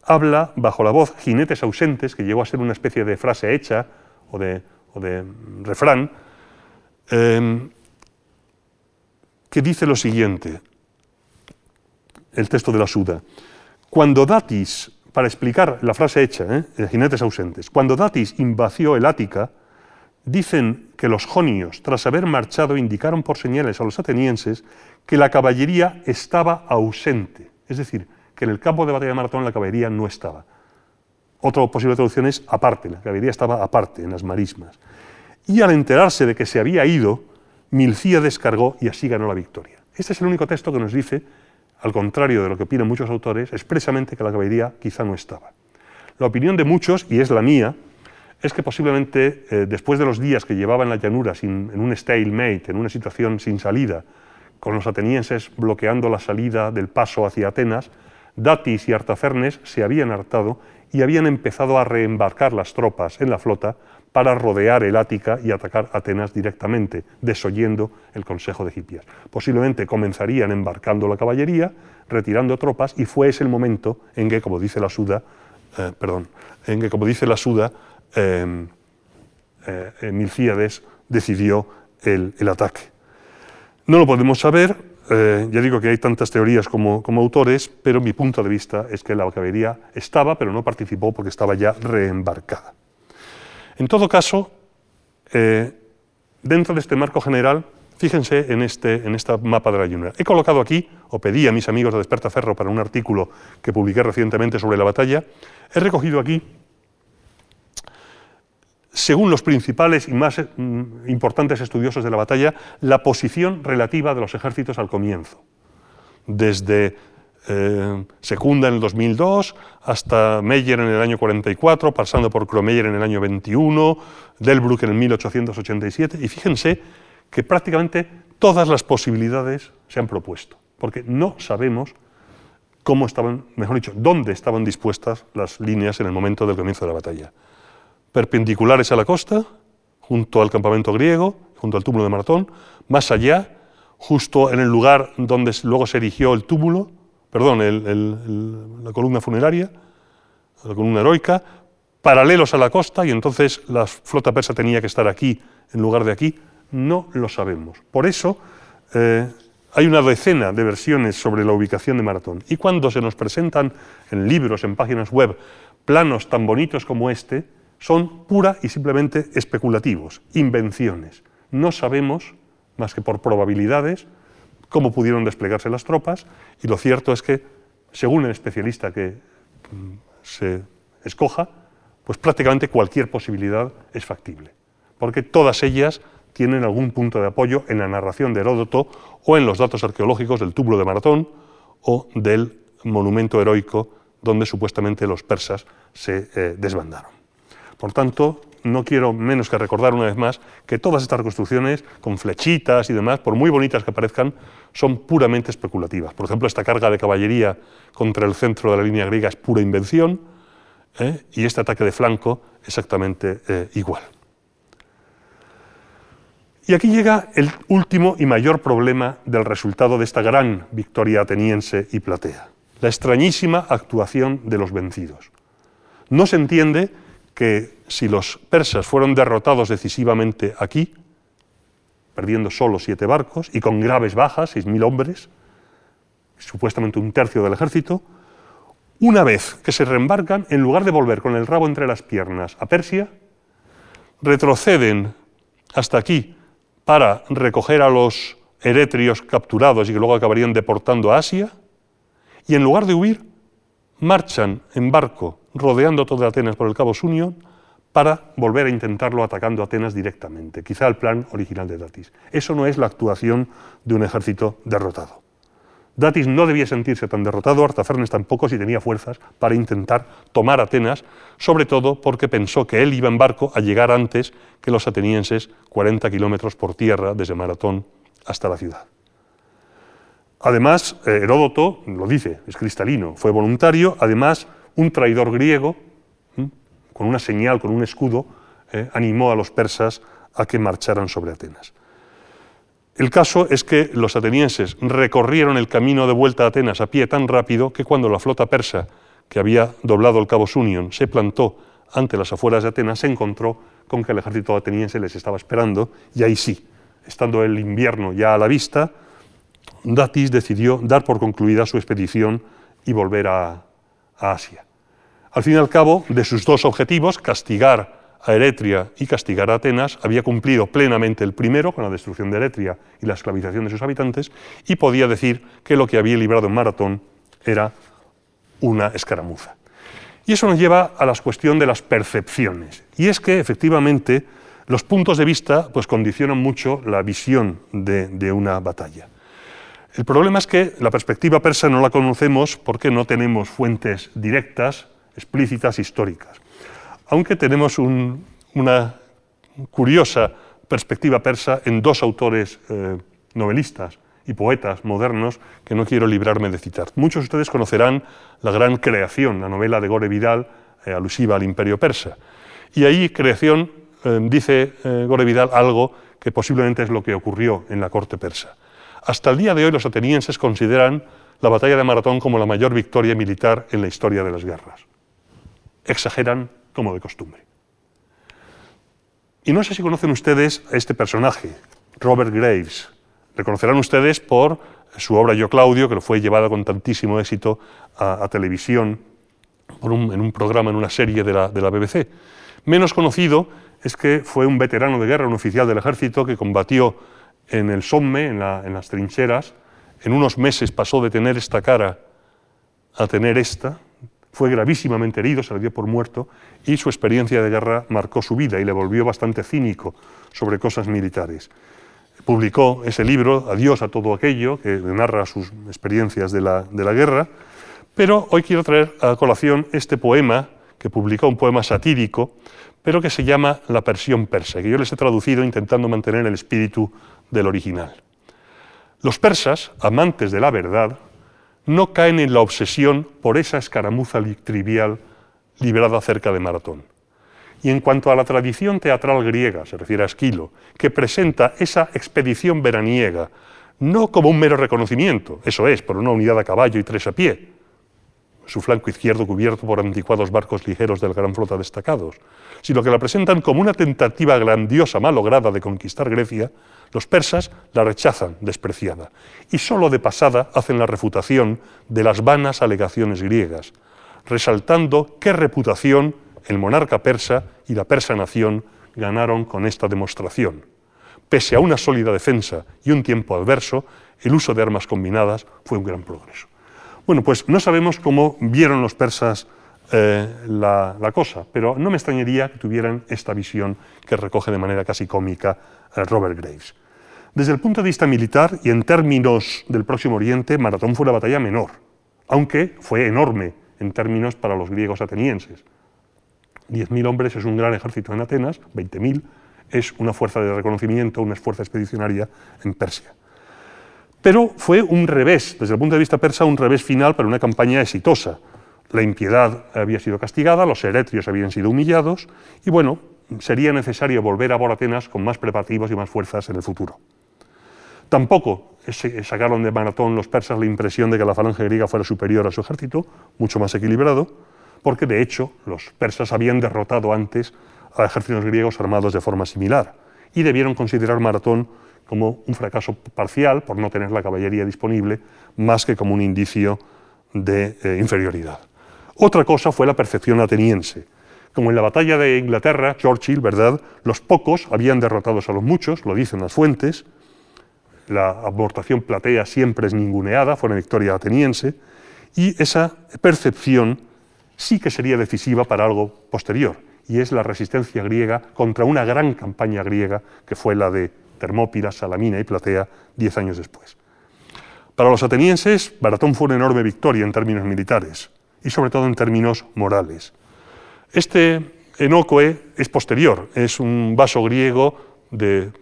[SPEAKER 2] habla bajo la voz jinetes ausentes, que llegó a ser una especie de frase hecha o de, refrán, em, que dice lo siguiente, el texto de la Suda. Cuando Datis, para explicar la frase hecha, ¿eh? de jinetes ausentes, cuando Datis invació el Ática, Dicen que los jonios, tras haber marchado, indicaron por señales a los atenienses que la caballería estaba ausente, es decir, que en el campo de batalla de Maratón la caballería no estaba. Otra posible traducción es aparte, la caballería estaba aparte, en las marismas. Y al enterarse de que se había ido, Milcía descargó y así ganó la victoria. Este es el único texto que nos dice, al contrario de lo que opinan muchos autores, expresamente que la caballería quizá no estaba. La opinión de muchos, y es la mía, es que posiblemente eh, después de los días que llevaba en la llanura en un stalemate, en una situación sin salida, con los atenienses bloqueando la salida del paso hacia Atenas, Datis y Artafernes se habían hartado y habían empezado a reembarcar las tropas en la flota para rodear el Ática y atacar Atenas directamente, desoyendo el Consejo de Hipias. Posiblemente comenzarían embarcando la caballería, retirando tropas, y fue ese el momento en que, como dice la Suda, eh, perdón, en que, como dice la Suda, eh, eh, Milcíades decidió el, ataque. No lo podemos saber, eh, ya digo que hay tantas teorías como, autores, pero mi punto de vista es que la caballería estaba, pero no participó porque estaba ya reembarcada. En todo caso, eh, dentro de este marco general, fíjense en este en esta mapa de la llanura. He colocado aquí, o pedí a mis amigos de Despertaferro para un artículo que publiqué recientemente sobre la batalla, he recogido aquí según los principales y más mm, importantes estudiosos de la batalla, la posición relativa de los ejércitos al comienzo. Desde eh, Secunda en el 2002 hasta Meyer en el año 44, pasando por Kromeyer en el año 21, Delbruck en el 1887, y fíjense que prácticamente todas las posibilidades se han propuesto, porque no sabemos cómo estaban, mejor dicho, dónde estaban dispuestas las líneas en el momento del comienzo de la batalla. Perpendiculares a la costa, junto al campamento griego, junto al túmulo de Maratón, más allá, justo en el lugar donde luego se erigió el túmulo, perdón, la columna funeraria, la columna heroica, paralelos a la costa, y entonces la flota persa tenía que estar aquí en lugar de aquí, no lo sabemos. Por eso eh, hay una decena de versiones sobre la ubicación de Maratón. Y cuando se nos presentan en libros, en páginas web, planos tan bonitos como este, son pura y simplemente especulativos, invenciones. No sabemos, más que por probabilidades, cómo pudieron desplegarse las tropas y lo cierto es que, según el especialista que mm, se escoja, pues prácticamente cualquier posibilidad es factible, porque todas ellas tienen algún punto de apoyo en la narración de Heródoto o en los datos arqueológicos del túmulo de Maratón o del monumento heroico donde supuestamente los persas se eh, desbandaron. Por tanto, no quiero menos que recordar una vez más que todas estas reconstrucciones, con flechitas y demás, por muy bonitas que parezcan, son puramente especulativas. Por ejemplo, esta carga de caballería contra el centro de la línea griega es pura invención, ¿eh? y este ataque de flanco exactamente eh, igual. Y aquí llega el último y mayor problema del resultado de esta gran victoria ateniense y platea, la extrañísima actuación de los vencidos. No se entiende que si los persas fueron derrotados decisivamente aquí, perdiendo solo siete barcos y con graves bajas, seis mil hombres, supuestamente un tercio del ejército, una vez que se reembarcan, en lugar de volver con el rabo entre las piernas a Persia, retroceden hasta aquí para recoger a los eretrios capturados y que luego acabarían deportando a Asia, y en lugar de huir, marchan en barco rodeando toda Atenas por el Cabo Sunion para volver a intentarlo atacando Atenas directamente, quizá el plan original de Datis. Eso no es la actuación de un ejército derrotado. Datis no debía sentirse tan derrotado, Artafernes tampoco si tenía fuerzas para intentar tomar Atenas, sobre todo porque pensó que él iba en barco a llegar antes que los atenienses 40 kilómetros por tierra desde Maratón hasta la ciudad. Además, eh, Heródoto lo dice, es cristalino, fue voluntario, además un traidor griego, con una señal, con un escudo, eh, animó a los persas a que marcharan sobre Atenas. El caso es que los atenienses recorrieron el camino de vuelta a Atenas a pie tan rápido que cuando la flota persa, que había doblado el cabo Sunion, se plantó ante las afueras de Atenas, se encontró con que el ejército ateniense les estaba esperando, y ahí sí, estando el invierno ya a la vista, Datis decidió dar por concluida su expedición y volver a, Asia. Al fin y al cabo, de sus dos objetivos, castigar a Eretria y castigar a Atenas, había cumplido plenamente el primero, con la destrucción de Eretria y la esclavización de sus habitantes, y podía decir que lo que había librado en Maratón era una escaramuza. Y eso nos lleva a la cuestión de las percepciones. Y es que, efectivamente, los puntos de vista pues, condicionan mucho la visión de una batalla. El problema es que la perspectiva persa no la conocemos porque no tenemos fuentes directas, explícitas, históricas. Aunque tenemos una curiosa perspectiva persa en dos autores eh, novelistas y poetas modernos que no quiero librarme de citar. Muchos de ustedes conocerán la gran creación, la novela de Gore Vidal, eh, alusiva al imperio persa. Y ahí, creación, eh, dice Gore Vidal algo que posiblemente es lo que ocurrió en la corte persa. Hasta el día de hoy los atenienses consideran la batalla de Maratón como la mayor victoria militar en la historia de las guerras. Exageran como de costumbre. Y no sé si conocen ustedes a este personaje, Robert Graves. Le conocerán ustedes por su obra Yo Claudio, que fue llevada con tantísimo éxito a, televisión en un programa, en una serie de la, BBC. Menos conocido es que fue un veterano de guerra, un oficial del ejército que combatió en el Somme, en, las trincheras. En unos meses pasó de tener esta cara a tener esta, fue gravísimamente herido, se le dio por muerto, y su experiencia de guerra marcó su vida y le volvió bastante cínico sobre cosas militares. Publicó ese libro, Adiós a todo aquello, que narra sus experiencias de la, de la guerra, pero hoy quiero traer a colación este poema, que publicó un poema satírico, pero que se llama La Persión persa, que yo les he traducido intentando mantener el espíritu del original. Los persas, amantes de la verdad, no caen en la obsesión por esa escaramuza trivial librada cerca de Maratón. Y en cuanto a la tradición teatral griega, se refiere a Esquilo, que presenta esa expedición veraniega no como un mero reconocimiento, eso es, por una unidad a caballo y tres a pie, su flanco izquierdo cubierto por anticuados barcos ligeros de la gran flota destacados, sino que la presentan como una tentativa grandiosa, malograda de conquistar Grecia, los persas la rechazan despreciada y sólo de pasada hacen la refutación de las vanas alegaciones griegas, resaltando qué reputación el monarca persa y la persa nación ganaron con esta demostración. Pese a una sólida defensa y un tiempo adverso, el uso de armas combinadas fue un gran progreso. Bueno, pues no sabemos cómo vieron los persas eh, la, cosa, pero no me extrañaría que tuvieran esta visión que recoge de manera casi cómica eh, Robert Graves. Desde el punto de vista militar y en términos del Próximo Oriente, Maratón fue la batalla menor, aunque fue enorme en términos para los griegos atenienses. 10.000 hombres es un gran ejército en Atenas, 20.000 es una fuerza de reconocimiento, una fuerza expedicionaria en Persia. Pero fue un revés, desde el punto de vista persa, un revés final para una campaña exitosa. La impiedad había sido castigada, los eretrios habían sido humillados, y bueno, sería necesario volver a por Atenas con más preparativos y más fuerzas en el futuro. Tampoco sacaron de Maratón los persas la impresión de que la falange griega fuera superior a su ejército, mucho más equilibrado, porque de hecho los persas habían derrotado antes a ejércitos griegos armados de forma similar y debieron considerar Maratón como un fracaso parcial por no tener la caballería disponible, más que como un indicio de eh, inferioridad. Otra cosa fue la percepción ateniense. Como en la batalla de Inglaterra, Churchill, ¿verdad? Los pocos habían derrotado a los muchos, lo dicen las fuentes, la abortación platea siempre es ninguneada, fue una victoria ateniense, y esa percepción sí que sería decisiva para algo posterior, y es la resistencia griega contra una gran campaña griega que fue la de Termópila, Salamina y Platea diez años después. Para los atenienses, Baratón fue una enorme victoria en términos militares y sobre todo en términos morales. Este enocoe es posterior, es un vaso griego de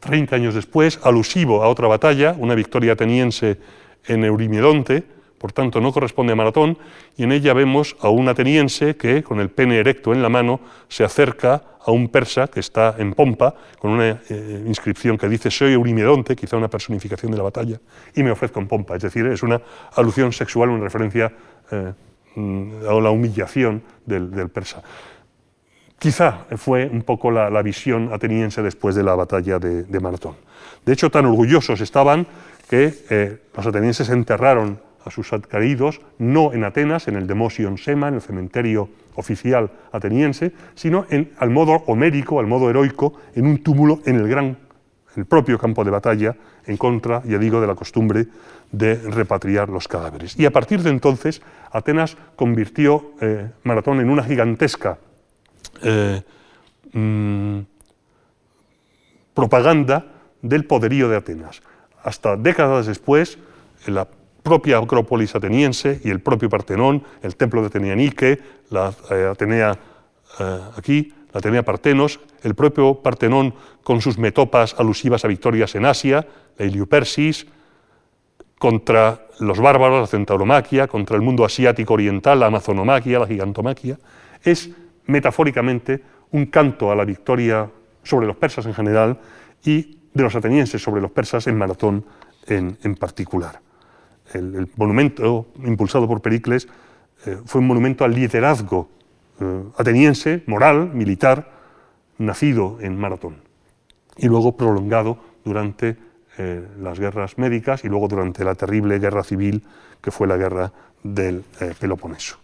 [SPEAKER 2] 30 años después, alusivo a otra batalla, una victoria ateniense en Eurimiedonte, por tanto no corresponde a Maratón, y en ella vemos a un ateniense que, con el pene erecto en la mano, se acerca a un persa que está en pompa, con una eh, inscripción que dice soy Eurimiedonte, quizá una personificación de la batalla, y me ofrezco en pompa, es decir, es una alusión sexual, una referencia eh, mm, a la humillación del persa. Quizá fue un poco la, visión ateniense después de la batalla de, Maratón. De hecho, tan orgullosos estaban que eh, los atenienses enterraron a sus caídos no en Atenas, en el Demosion Sema, en el cementerio oficial ateniense, sino en, al modo homérico, al modo heroico, en un túmulo en el gran, el propio campo de batalla, en contra, ya digo, de la costumbre de repatriar los cadáveres. Y a partir de entonces, Atenas convirtió eh, Maratón en una gigantesca eh, mm, propaganda del poderío de Atenas. Hasta décadas después, la propia Acrópolis ateniense y el propio Partenón, el templo de Atenianique, la eh, Atenea eh, aquí, la Atenea Partenos, el propio Partenón con sus metopas alusivas a victorias en Asia, la Heliopersis, contra los bárbaros, la centauromaquia, contra el mundo asiático oriental, la amazonomaquia, la gigantomaquia, es metafóricamente un canto a la victoria sobre los persas en general y de los atenienses sobre los persas en Maratón en, particular. El, monumento impulsado por Pericles eh, fue un monumento al liderazgo eh, ateniense, moral, militar, nacido en Maratón y luego prolongado durante eh, las guerras médicas y luego durante la terrible guerra civil que fue la guerra del Peloponeso.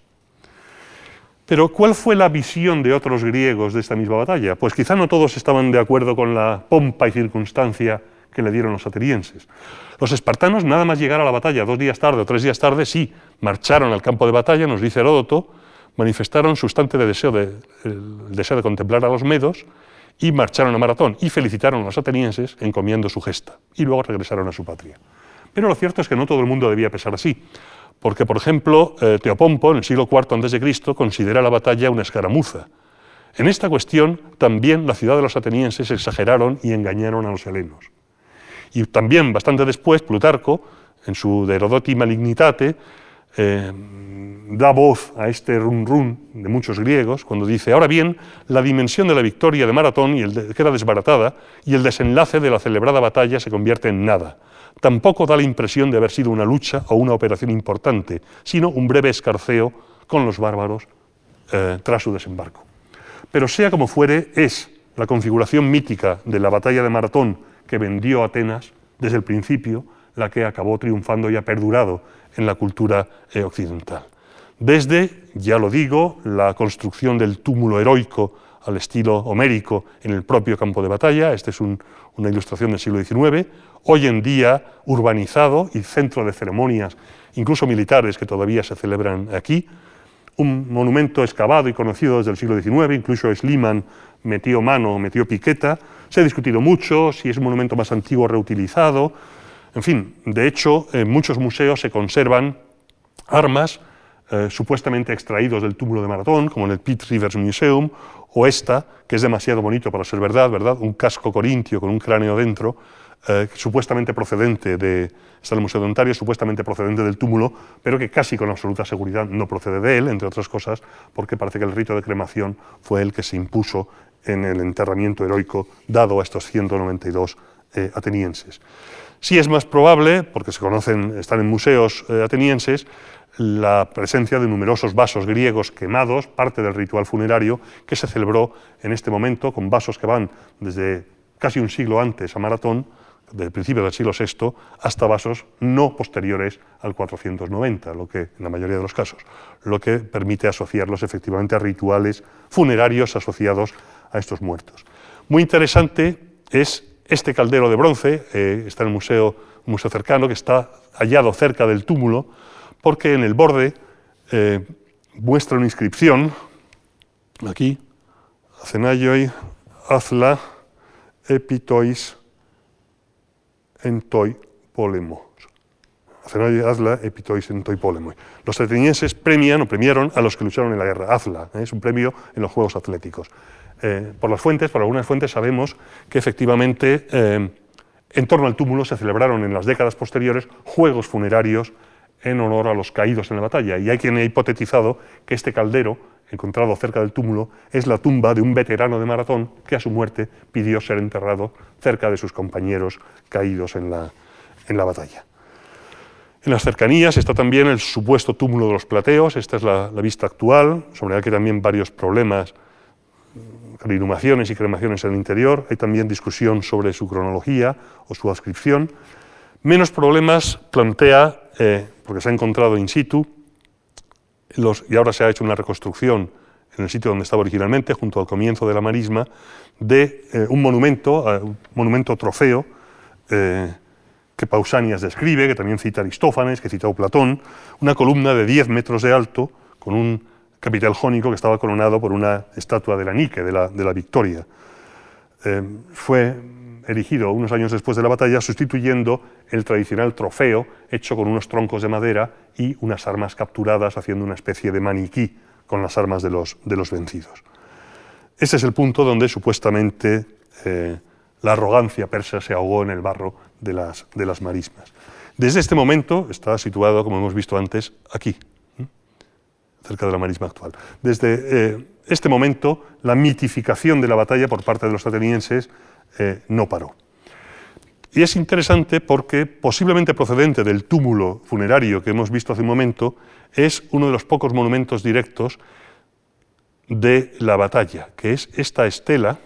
[SPEAKER 2] Pero ¿cuál fue la visión de otros griegos de esta misma batalla? Pues quizá no todos estaban de acuerdo con la pompa y circunstancia que le dieron los atenienses. Los espartanos, nada más llegar a la batalla dos días tarde o tres días tarde, sí, marcharon al campo de batalla, nos dice Heródoto, manifestaron su instante de deseo de, el deseo de contemplar a los medos y marcharon a Maratón y felicitaron a los atenienses encomiando su gesta y luego regresaron a su patria. Pero lo cierto es que no todo el mundo debía pensar así, porque por ejemplo eh, Teopompo en el siglo IV a.C. considera la batalla una escaramuza. En esta cuestión también la ciudad de los atenienses exageraron y engañaron a los helenos. Y también bastante después Plutarco, en su De Herodoti Malignitate, eh, da voz a este run run de muchos griegos cuando dice, ahora bien, la dimensión de la victoria de Maratón y el queda desbaratada y el desenlace de la celebrada batalla se convierte en nada. Tampoco da la impresión de haber sido una lucha o una operación importante, sino un breve escarceo con los bárbaros eh, tras su desembarco. Pero sea como fuere, es la configuración mítica de la batalla de Maratón que vendió Atenas desde el principio la que acabó triunfando y ha perdurado en la cultura eh, occidental. Desde, ya lo digo, la construcción del túmulo heroico al estilo homérico en el propio campo de batalla, esta es una ilustración del siglo XIX, hoy en día urbanizado y centro de ceremonias, incluso militares, que todavía se celebran aquí, un monumento excavado y conocido desde el siglo XIX, incluso Sliman metió mano, metió piqueta, se ha discutido mucho si es un monumento más antiguo reutilizado, en fin, de hecho, en muchos museos se conservan armas eh, supuestamente extraídos del túmulo de Maratón, como en el Pitt Rivers Museum, o esta, que es demasiado bonito para ser verdad, ¿verdad? Un casco corintio con un cráneo dentro, eh, supuestamente procedente de, está el Museo de Ontario, supuestamente procedente del túmulo, pero que casi con absoluta seguridad no procede de él, entre otras cosas, porque parece que el rito de cremación fue el que se impuso en el enterramiento heroico dado a estos 192 eh, atenienses. Sí es más probable, porque se conocen, están en museos eh, atenienses, la presencia de numerosos vasos griegos quemados, parte del ritual funerario que se celebró en este momento con vasos que van desde casi un siglo antes a Maratón, del principio del siglo VI, hasta vasos no posteriores al 490, lo que en la mayoría de los casos, lo que permite asociarlos efectivamente a rituales funerarios asociados a estos muertos. Muy interesante es este caldero de bronce eh, está en el museo, museo cercano que está hallado cerca del túmulo, porque en el borde eh, muestra una inscripción, aquí, Acenayoi Azla Epitois Entoi Polemo. Acenayoi Azla Epitois Entoi Polemo. Los atenienses premian o premiaron a los que lucharon en la guerra. Azla ¿eh? es un premio en los Juegos Atléticos. Eh, por las fuentes, por algunas fuentes sabemos que efectivamente eh, en torno al túmulo se celebraron en las décadas posteriores juegos funerarios en honor a los caídos en la batalla. Y hay quien ha hipotetizado que este caldero, encontrado cerca del túmulo, es la tumba de un veterano de maratón que a su muerte pidió ser enterrado cerca de sus compañeros caídos en la, en la batalla. En las cercanías está también el supuesto túmulo de los plateos, esta es la, la vista actual, sobre el que también varios problemas inhumaciones y cremaciones en el interior, hay también discusión sobre su cronología o su adscripción. Menos problemas plantea, eh, porque se ha encontrado in situ, y ahora se ha hecho una reconstrucción en el sitio donde estaba originalmente, junto al comienzo de la marisma, de eh, un monumento, eh, un monumento trofeo, que Pausanias describe, que también cita Aristófanes, que citó Platón, una columna de 10 metros de alto, con un capital jónico que estaba coronado por una estatua de la Nike, de la, de la Victoria. Eh, fue erigido unos años después de la batalla, sustituyendo el tradicional trofeo hecho con unos troncos de madera y unas armas capturadas, haciendo una especie de maniquí con las armas de los, de los vencidos. Ese es el punto donde supuestamente eh, la arrogancia persa se ahogó en el barro de las, de las marismas. Desde este momento está situado, como hemos visto antes, aquí, cerca de la marisma actual. Desde eh, este momento, la mitificación de la batalla por parte de los atenienses eh, no paró. Y es interesante porque, posiblemente procedente del túmulo funerario que hemos visto hace un momento, es uno de los pocos monumentos directos de la batalla, que es esta estela,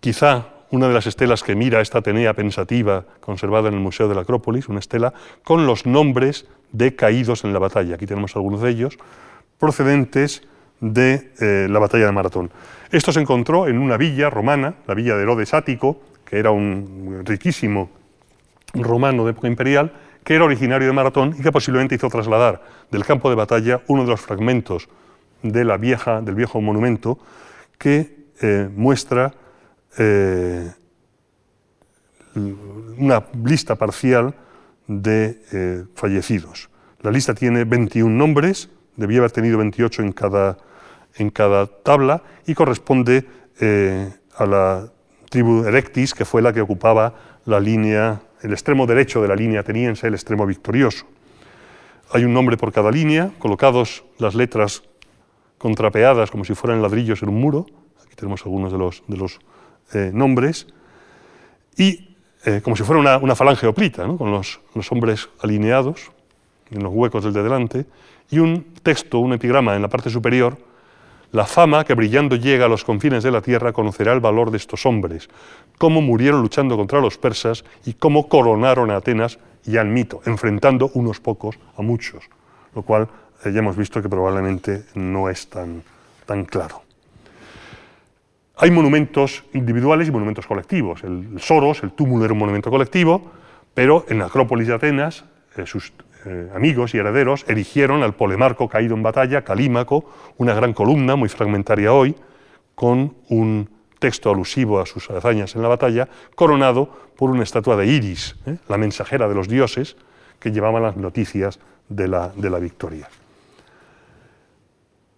[SPEAKER 2] quizá una de las estelas que mira esta Atenea pensativa conservada en el Museo de la Acrópolis, una estela con los nombres de caídos en la batalla. Aquí tenemos algunos de ellos, procedentes de eh, la batalla de Maratón. Esto se encontró en una villa romana, la villa de Herodes Ático, que era un riquísimo romano de época imperial, que era originario de Maratón y que posiblemente hizo trasladar del campo de batalla uno de los fragmentos de la vieja, del viejo monumento que eh, muestra eh, una lista parcial de fallecidos. La lista tiene 21 nombres, debía haber tenido 28 en cada, en cada tabla y corresponde a la tribu Erectis, que fue la que ocupaba la línea, el extremo derecho de la línea ateniense, el extremo victorioso. Hay un nombre por cada línea, colocados las letras contrapeadas como si fueran ladrillos en un muro. Aquí tenemos algunos de los, de los eh, nombres. Y eh, como si fuera una, falange oplita, con los, los, hombres alineados en los huecos del de delante. Y un texto, un epigrama en la parte superior. La fama que brillando llega a los confines de la tierra conocerá el valor de estos hombres, cómo murieron luchando contra los persas y cómo coronaron a Atenas y al mito, enfrentando unos pocos a muchos, lo cual ya hemos visto que probablemente no es tan, tan claro. Hay monumentos individuales y monumentos colectivos. El, Soros, el túmulo era un monumento colectivo, pero en la Acrópolis de Atenas, eh, sus eh, amigos y herederos erigieron al polemarco caído en batalla, Calímaco, una gran columna, muy fragmentaria hoy, con un texto alusivo a sus hazañas en la batalla, coronado por una estatua de Iris, ¿eh? la mensajera de los dioses, que llevaba las noticias de la, de la victoria.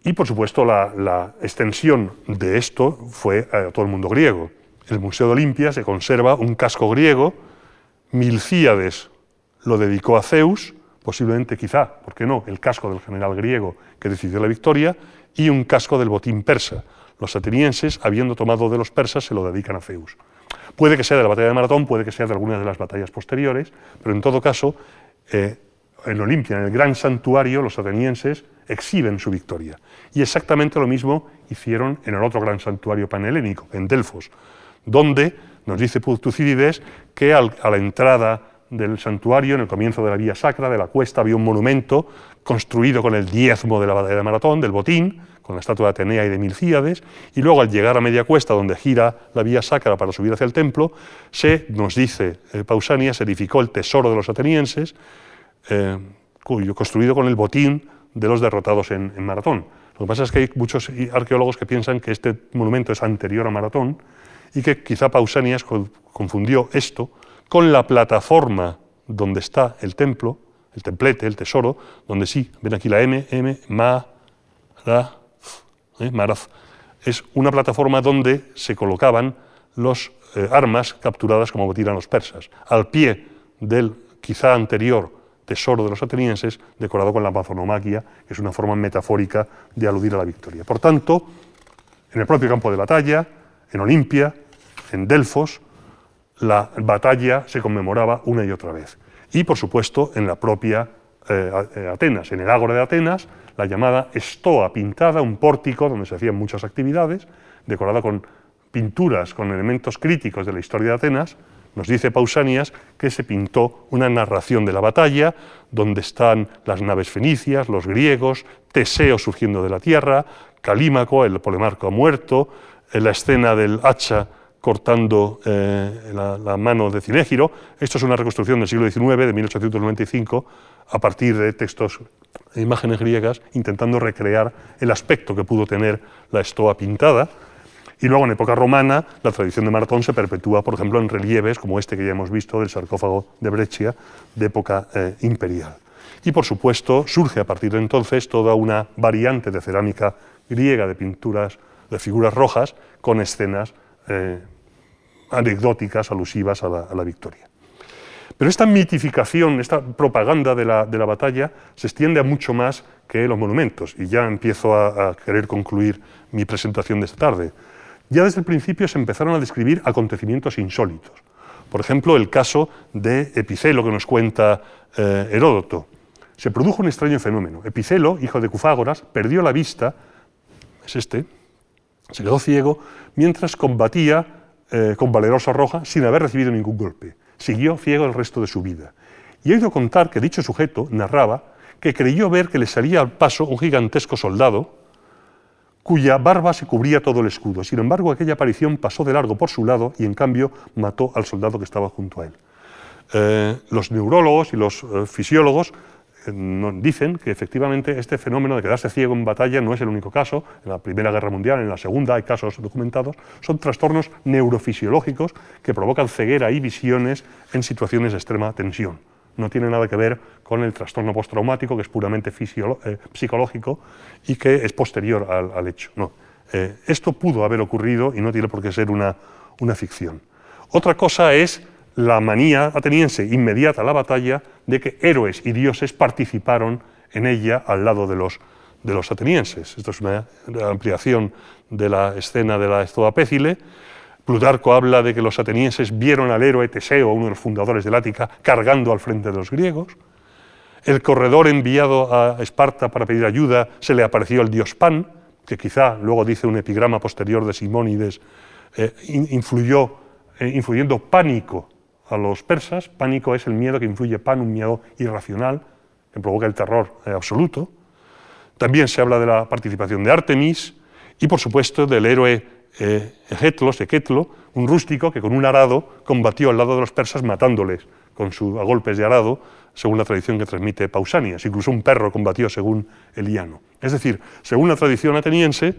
[SPEAKER 2] Y por supuesto la, extensión de esto fue a todo el mundo griego. El Museo de Olimpia se conserva un casco griego, Milcíades lo dedicó a Zeus, posiblemente quizá, ¿por qué no?, el casco del general griego que decidió la victoria, y un casco del botín persa. Los atenienses, habiendo tomado de los persas, se lo dedican a Zeus. Puede que sea de la batalla de Maratón, puede que sea de alguna de las batallas posteriores, pero en todo caso, eh, en Olimpia, en el gran santuario, los atenienses exhiben su victoria. Y exactamente lo mismo hicieron en el otro gran santuario panhelénico, en Delfos, donde nos dice Tucídides que a la entrada del santuario, en el comienzo de la vía sacra, de la cuesta, había un monumento construido con el diezmo de la batalla de Maratón, del botín, con la estatua de Atenea y de Milcíades, y luego al llegar a media cuesta, donde gira la vía sacra para subir hacia el templo, se, nos dice eh, Pausanias, edificó el tesoro de los atenienses, eh, construido con el botín de los derrotados en, Maratón. Lo que pasa es que hay muchos arqueólogos que piensan que este monumento es anterior a Maratón y que quizá Pausanias confundió esto con la plataforma donde está el templo, el templete, el tesoro, donde sí, ven aquí la M, M, Ma, Ra, ¿eh? Maraz, es una plataforma donde se colocaban los eh, armas capturadas como botín los persas. Al pie del quizá anterior tesoro de los atenienses, decorado con la amazonomaquia, que es una forma metafórica de aludir a la victoria. Por tanto, en el propio campo de batalla, en Olimpia, en Delfos, la batalla se conmemoraba una y otra vez. Y, por supuesto, en la propia eh, eh, Atenas, en el Ágora de Atenas, la llamada estoa pintada, un pórtico donde se hacían muchas actividades, decorada con pinturas, con elementos críticos de la historia de Atenas, nos dice Pausanias que se pintó una narración de la batalla, donde están las naves fenicias, los griegos, Teseo surgiendo de la tierra, Calímaco, el polemarco muerto, eh, la escena del hacha cortando eh, la, mano de Cinégiro. Esto es una reconstrucción del siglo XIX, de 1895, a partir de textos e imágenes griegas, intentando recrear el aspecto que pudo tener la estoa pintada. Y luego en época romana la tradición de Maratón se perpetúa, por ejemplo, en relieves como este que ya hemos visto del sarcófago de Breccia de época eh, imperial. Y por supuesto surge a partir de entonces toda una variante de cerámica griega de pinturas, de figuras rojas, con escenas eh, anecdóticas alusivas a la, victoria. Pero esta mitificación, esta propaganda de la, batalla se extiende a mucho más que los monumentos. Y ya empiezo a querer concluir mi presentación de esta tarde ya desde el principio se empezaron a describir acontecimientos insólitos. Por ejemplo, el caso de Epicelo que nos cuenta eh, Heródoto. Se produjo un extraño fenómeno. Epicelo, hijo de Cufágoras, perdió la vista, es este, se quedó ciego, mientras combatía eh, con valerosa roja sin haber recibido ningún golpe. Siguió ciego el resto de su vida. Y he oído contar que dicho sujeto narraba que creyó ver que le salía al paso un gigantesco soldado cuya barba se cubría todo el escudo. Sin embargo, aquella aparición pasó de largo por su lado y en cambio mató al soldado que estaba junto a él. Eh, los neurólogos y los eh, fisiólogos dicen que efectivamente este fenómeno de quedarse ciego en batalla no es el único caso. En la Primera Guerra Mundial, en la Segunda hay casos documentados. Son trastornos neurofisiológicos que provocan ceguera y visiones en situaciones de extrema tensión no tiene nada que ver con el trastorno postraumático, que es puramente eh, psicológico y que es posterior al, hecho. No. Eh, esto pudo haber ocurrido y no tiene por qué ser una ficción. Otra cosa es la manía ateniense inmediata a la batalla de que héroes y dioses participaron en ella al lado de los, de los atenienses. Esto es una ampliación de la escena de la Estoa Pécile Plutarco habla de que los atenienses vieron al héroe Teseo, uno de los fundadores del Ática, cargando al frente de los griegos. El corredor enviado a Esparta para pedir ayuda se le apareció el dios Pan, que quizá, luego dice un epigrama posterior de Simónides, eh, influyó, eh, influyendo pánico a los persas. Pánico es el miedo que influye Pan, un miedo irracional, que provoca el terror eh, absoluto. También se habla de la participación de Artemis y, por supuesto, del héroe eh, Equetlo, un rústico que con un arado combatió al lado de los persas matándoles con su, a golpes de arado, según la tradición que transmite Pausanias. Incluso un perro combatió según Eliano. Es decir, según la tradición ateniense,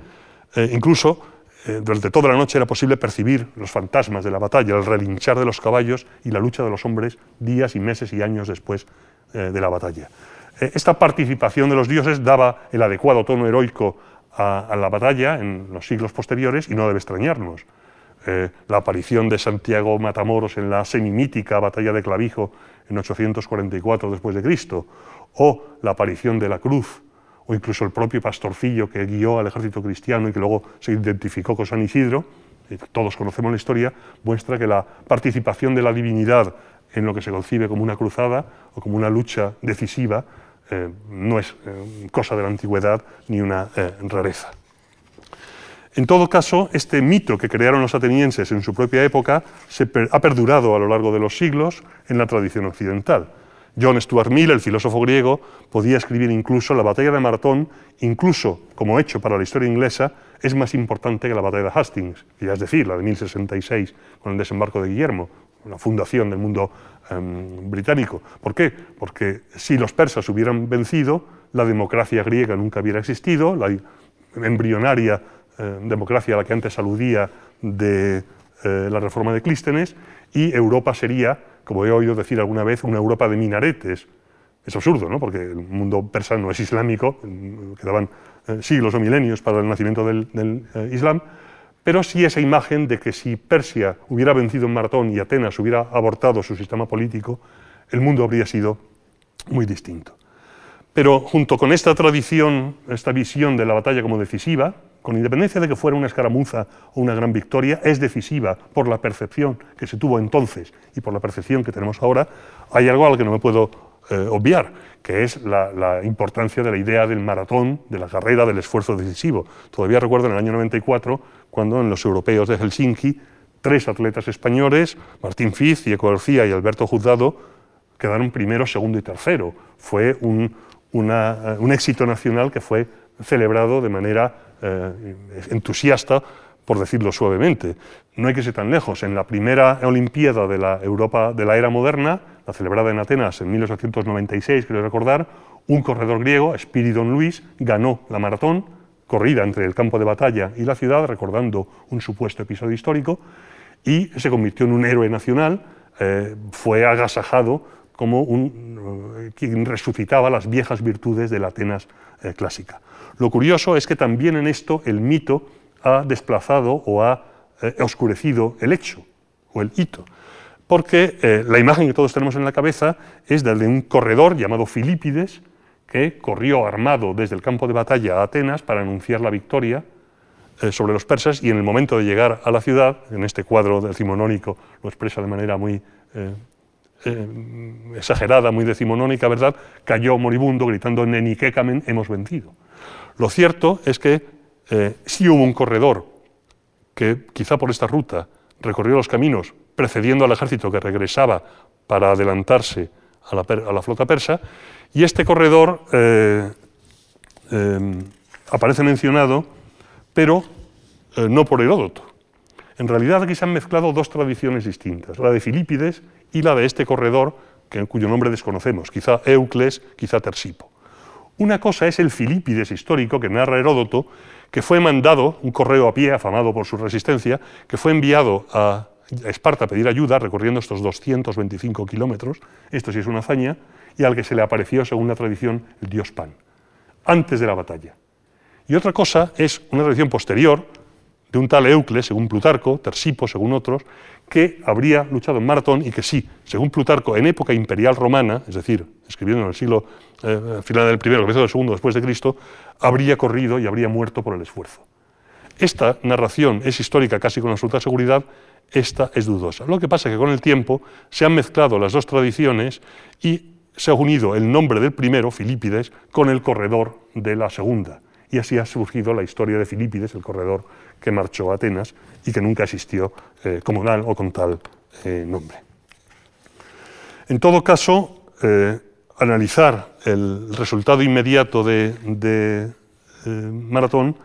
[SPEAKER 2] eh, incluso eh, durante toda la noche era posible percibir los fantasmas de la batalla, el relinchar de los caballos y la lucha de los hombres días y meses y años después eh, de la batalla. esta participación de los dioses daba el adecuado tono heroico a, la batalla en los siglos posteriores y no debe extrañarnos. Eh, la aparición de Santiago Matamoros en la semimítica batalla de Clavijo en 844 después de Cristo, o la aparición de la cruz, o incluso el propio pastorcillo que guió al ejército cristiano y que luego se identificó con San Isidro, todos conocemos la historia, muestra que la participación de la divinidad en lo que se concibe como una cruzada o como una lucha decisiva eh, no es eh, cosa de la antigüedad ni una eh, rareza. En todo caso, este mito que crearon los atenienses en su propia época se ha perdurado a lo largo de los siglos en la tradición occidental. John Stuart Mill, el filósofo griego, podía escribir incluso la batalla de Maratón, incluso como hecho para la historia inglesa, es más importante que la batalla de Hastings, ya es decir, la de 1066 con el desembarco de Guillermo, la fundación del mundo em, británico. ¿Por qué? Porque si los persas hubieran vencido, la democracia griega nunca hubiera existido, la embrionaria eh, democracia a la que antes aludía de eh, la reforma de Clístenes, y Europa sería, como he oído decir alguna vez, una Europa de minaretes. Es absurdo, ¿no? porque el mundo persa no es islámico, quedaban eh, siglos o milenios para el nacimiento del, del Islam, pero sí esa imagen de que si Persia hubiera vencido en Maratón y Atenas hubiera abortado su sistema político, el mundo habría sido muy distinto. Pero junto con esta tradición, esta visión de la batalla como decisiva, con independencia de que fuera una escaramuza o una gran victoria, es decisiva por la percepción que se tuvo entonces y por la percepción que tenemos ahora, hay algo al que no me puedo eh, obviar, que es la, importancia de la idea del maratón, de la carrera, del esfuerzo decisivo. Todavía recuerdo en el año 94, cuando en los europeos de Helsinki, tres atletas españoles, Martín Fiz, Diego García y Alberto Juzgado, quedaron primero, segundo y tercero. Fue un, eh, un éxito nacional que fue celebrado de manera eh, entusiasta por decirlo suavemente. No hay que ser tan lejos. En la primera Olimpiada de la Europa de la era moderna, la celebrada en Atenas en 1896, quiero recordar, un corredor griego, Spiridon Luis, ganó la maratón, corrida entre el campo de batalla y la ciudad, recordando un supuesto episodio histórico, y se convirtió en un héroe nacional, eh, fue agasajado como un, eh, quien resucitaba las viejas virtudes de la Atenas eh, clásica. Lo curioso es que también en esto el mito ha desplazado o ha eh, oscurecido el hecho o el hito. Porque eh, la imagen que todos tenemos en la cabeza es la de un corredor llamado Filipides que corrió armado desde el campo de batalla a Atenas para anunciar la victoria eh, sobre los persas y en el momento de llegar a la ciudad, en este cuadro decimonónico lo expresa de manera muy exagerada, muy decimonónica, ¿verdad? Cayó moribundo gritando Neniquecamen, hemos vencido. Lo cierto es que eh, sí hubo un corredor que quizá por esta ruta recorrió los caminos precediendo al ejército que regresaba para adelantarse a la, flota persa, y este corredor eh, eh, aparece mencionado, pero no por Heródoto. En realidad aquí se han mezclado dos tradiciones distintas, la de Filipides y la de este corredor, que, cuyo nombre desconocemos, quizá Eucles, quizá Tersipo. Una cosa es el Filipides histórico que narra Heródoto, que fue mandado, un correo a pie, afamado por su resistencia, que fue enviado a Esparta a pedir ayuda, recorriendo estos 225 kilómetros, esto sí es una hazaña, y al que se le apareció, según la tradición, el dios Pan, antes de la batalla. Y otra cosa es una tradición posterior, de un tal Eucles, según Plutarco, Tersipo, según otros, que habría luchado en Maratón y que sí, según Plutarco, en época imperial romana, es decir, escribiendo en el siglo eh, final del primero, comienzo del segundo después de Cristo, habría corrido y habría muerto por el esfuerzo. Esta narración es histórica casi con absoluta seguridad, esta es dudosa. Lo que pasa es que con el tiempo se han mezclado las dos tradiciones y se ha unido el nombre del primero, Filipides, con el corredor de la segunda. Y así ha surgido la historia de Filipides, el corredor que marchó a Atenas y que nunca existió eh, como tal o con tal eh, nombre. En todo caso, eh, analizar el resultado inmediato de, Maratón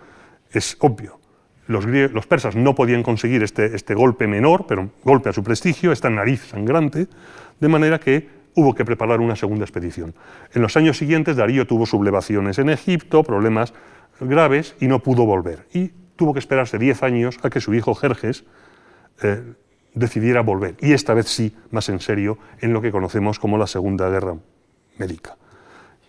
[SPEAKER 2] es obvio. Los, los, persas no podían conseguir este, este, golpe menor, pero golpe a su prestigio, esta nariz sangrante, de manera que hubo que preparar una segunda expedición. En los años siguientes Darío tuvo sublevaciones en Egipto, problemas graves, y no pudo volver. Y tuvo que esperarse 10 años a que su hijo Jerjes eh, decidiera volver, y esta vez sí, más en serio, en lo que conocemos como la Segunda Guerra Médica.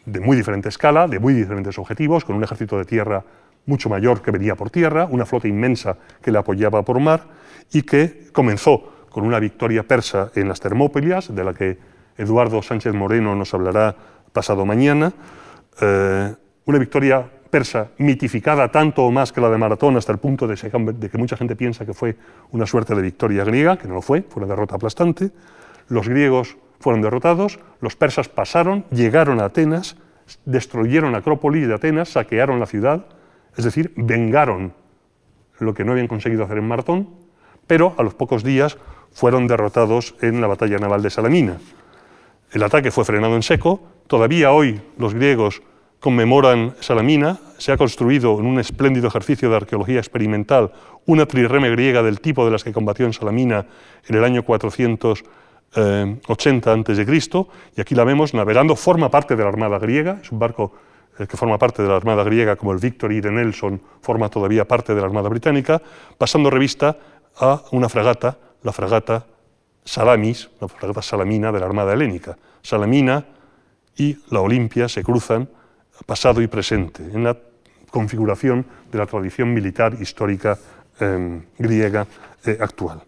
[SPEAKER 2] De muy diferente escala, de muy diferentes objetivos, con un ejército de tierra mucho mayor que venía por tierra, una flota inmensa que le apoyaba por mar, y que comenzó con una victoria persa en las Termópilas, de la que Eduardo Sánchez Moreno nos hablará pasado mañana, eh, una victoria persa mitificada tanto o más que la de Maratón hasta el punto de, que mucha gente piensa que fue una suerte de victoria griega, que no lo fue, fue una derrota aplastante. Los griegos fueron derrotados, los persas pasaron, llegaron a Atenas, destruyeron Acrópolis de Atenas, saquearon la ciudad, es decir, vengaron lo que no habían conseguido hacer en Maratón, pero a los pocos días fueron derrotados en la batalla naval de Salamina. El ataque fue frenado en seco, todavía hoy los griegos conmemoran Salamina, se ha construido en un espléndido ejercicio de arqueología experimental una trireme griega del tipo de las que combatió en Salamina en el año 480 a.C., y aquí la vemos navegando, forma parte de la Armada griega, es un barco eh, que forma parte de la Armada griega, como el Victory de Nelson forma todavía parte de la Armada británica, pasando revista a una fragata, la fragata Salamis, la fragata Salamina de la Armada helénica. Salamina y la Olimpia se cruzan pasado y presente, en la configuración de la tradición militar histórica em, griega eh, actual.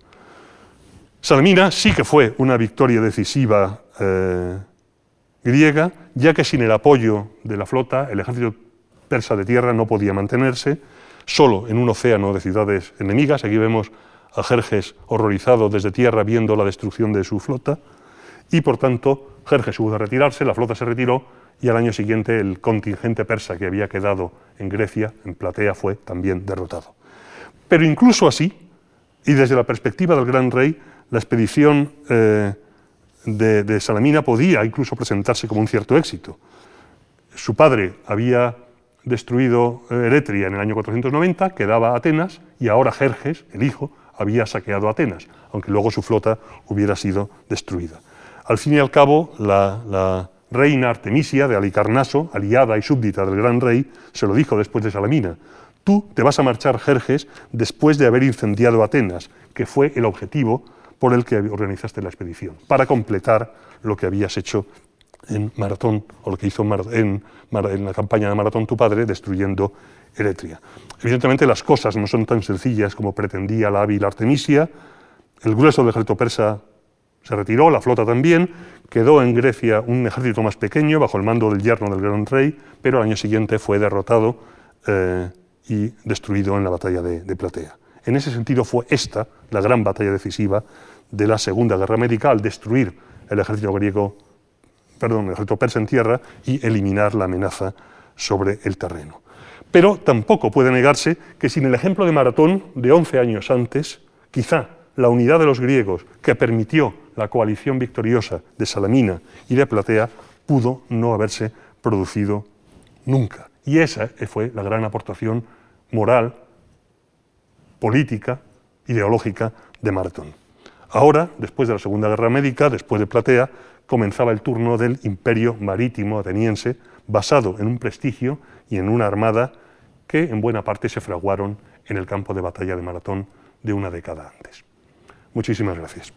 [SPEAKER 2] Salamina sí que fue una victoria decisiva eh, griega, ya que sin el apoyo de la flota el ejército persa de tierra no podía mantenerse, solo en un océano de ciudades enemigas. Aquí vemos a Jerjes horrorizado desde tierra viendo la destrucción de su flota, y por tanto Jerjes hubo de retirarse, la flota se retiró, y al año siguiente el contingente persa que había quedado en Grecia, en Platea, fue también derrotado. Pero incluso así, y desde la perspectiva del gran rey, la expedición eh, de, Salamina podía incluso presentarse como un cierto éxito. Su padre había destruido eh, Eretria en el año 490, quedaba Atenas, y ahora Jerjes, el hijo, había saqueado Atenas, aunque luego su flota hubiera sido destruida. Al fin y al cabo, la reina Artemisia de Alicarnaso, aliada y súbdita del gran rey, se lo dijo después de Salamina, tú te vas a marchar, Jerjes, después de haber incendiado Atenas, que fue el objetivo por el que organizaste la expedición, para completar lo que habías hecho en Maratón, o lo que hizo en, en la campaña de Maratón tu padre, destruyendo Eretria. Evidentemente las cosas no son tan sencillas como pretendía la hábil Artemisia, el grueso del ejército persa se retiró, la flota también, quedó en Grecia un ejército más pequeño bajo el mando del yerno del gran rey, pero al año siguiente fue derrotado eh, y destruido en la batalla de, Platea. En ese sentido fue esta la gran batalla decisiva de la Segunda Guerra Médica al destruir el ejército griego, perdón, el ejército persa en tierra y eliminar la amenaza sobre el terreno. Pero tampoco puede negarse que sin el ejemplo de Maratón de 11 años antes, quizá la unidad de los griegos que permitió la coalición victoriosa de Salamina y de Platea, pudo no haberse producido nunca. Y esa fue la gran aportación moral, política, ideológica de Maratón. Ahora, después de la Segunda Guerra Médica, después de Platea, comenzaba el turno del imperio marítimo ateniense, basado en un prestigio y en una armada que en buena parte se fraguaron en el campo de batalla de Maratón de una década antes. Muchísimas gracias.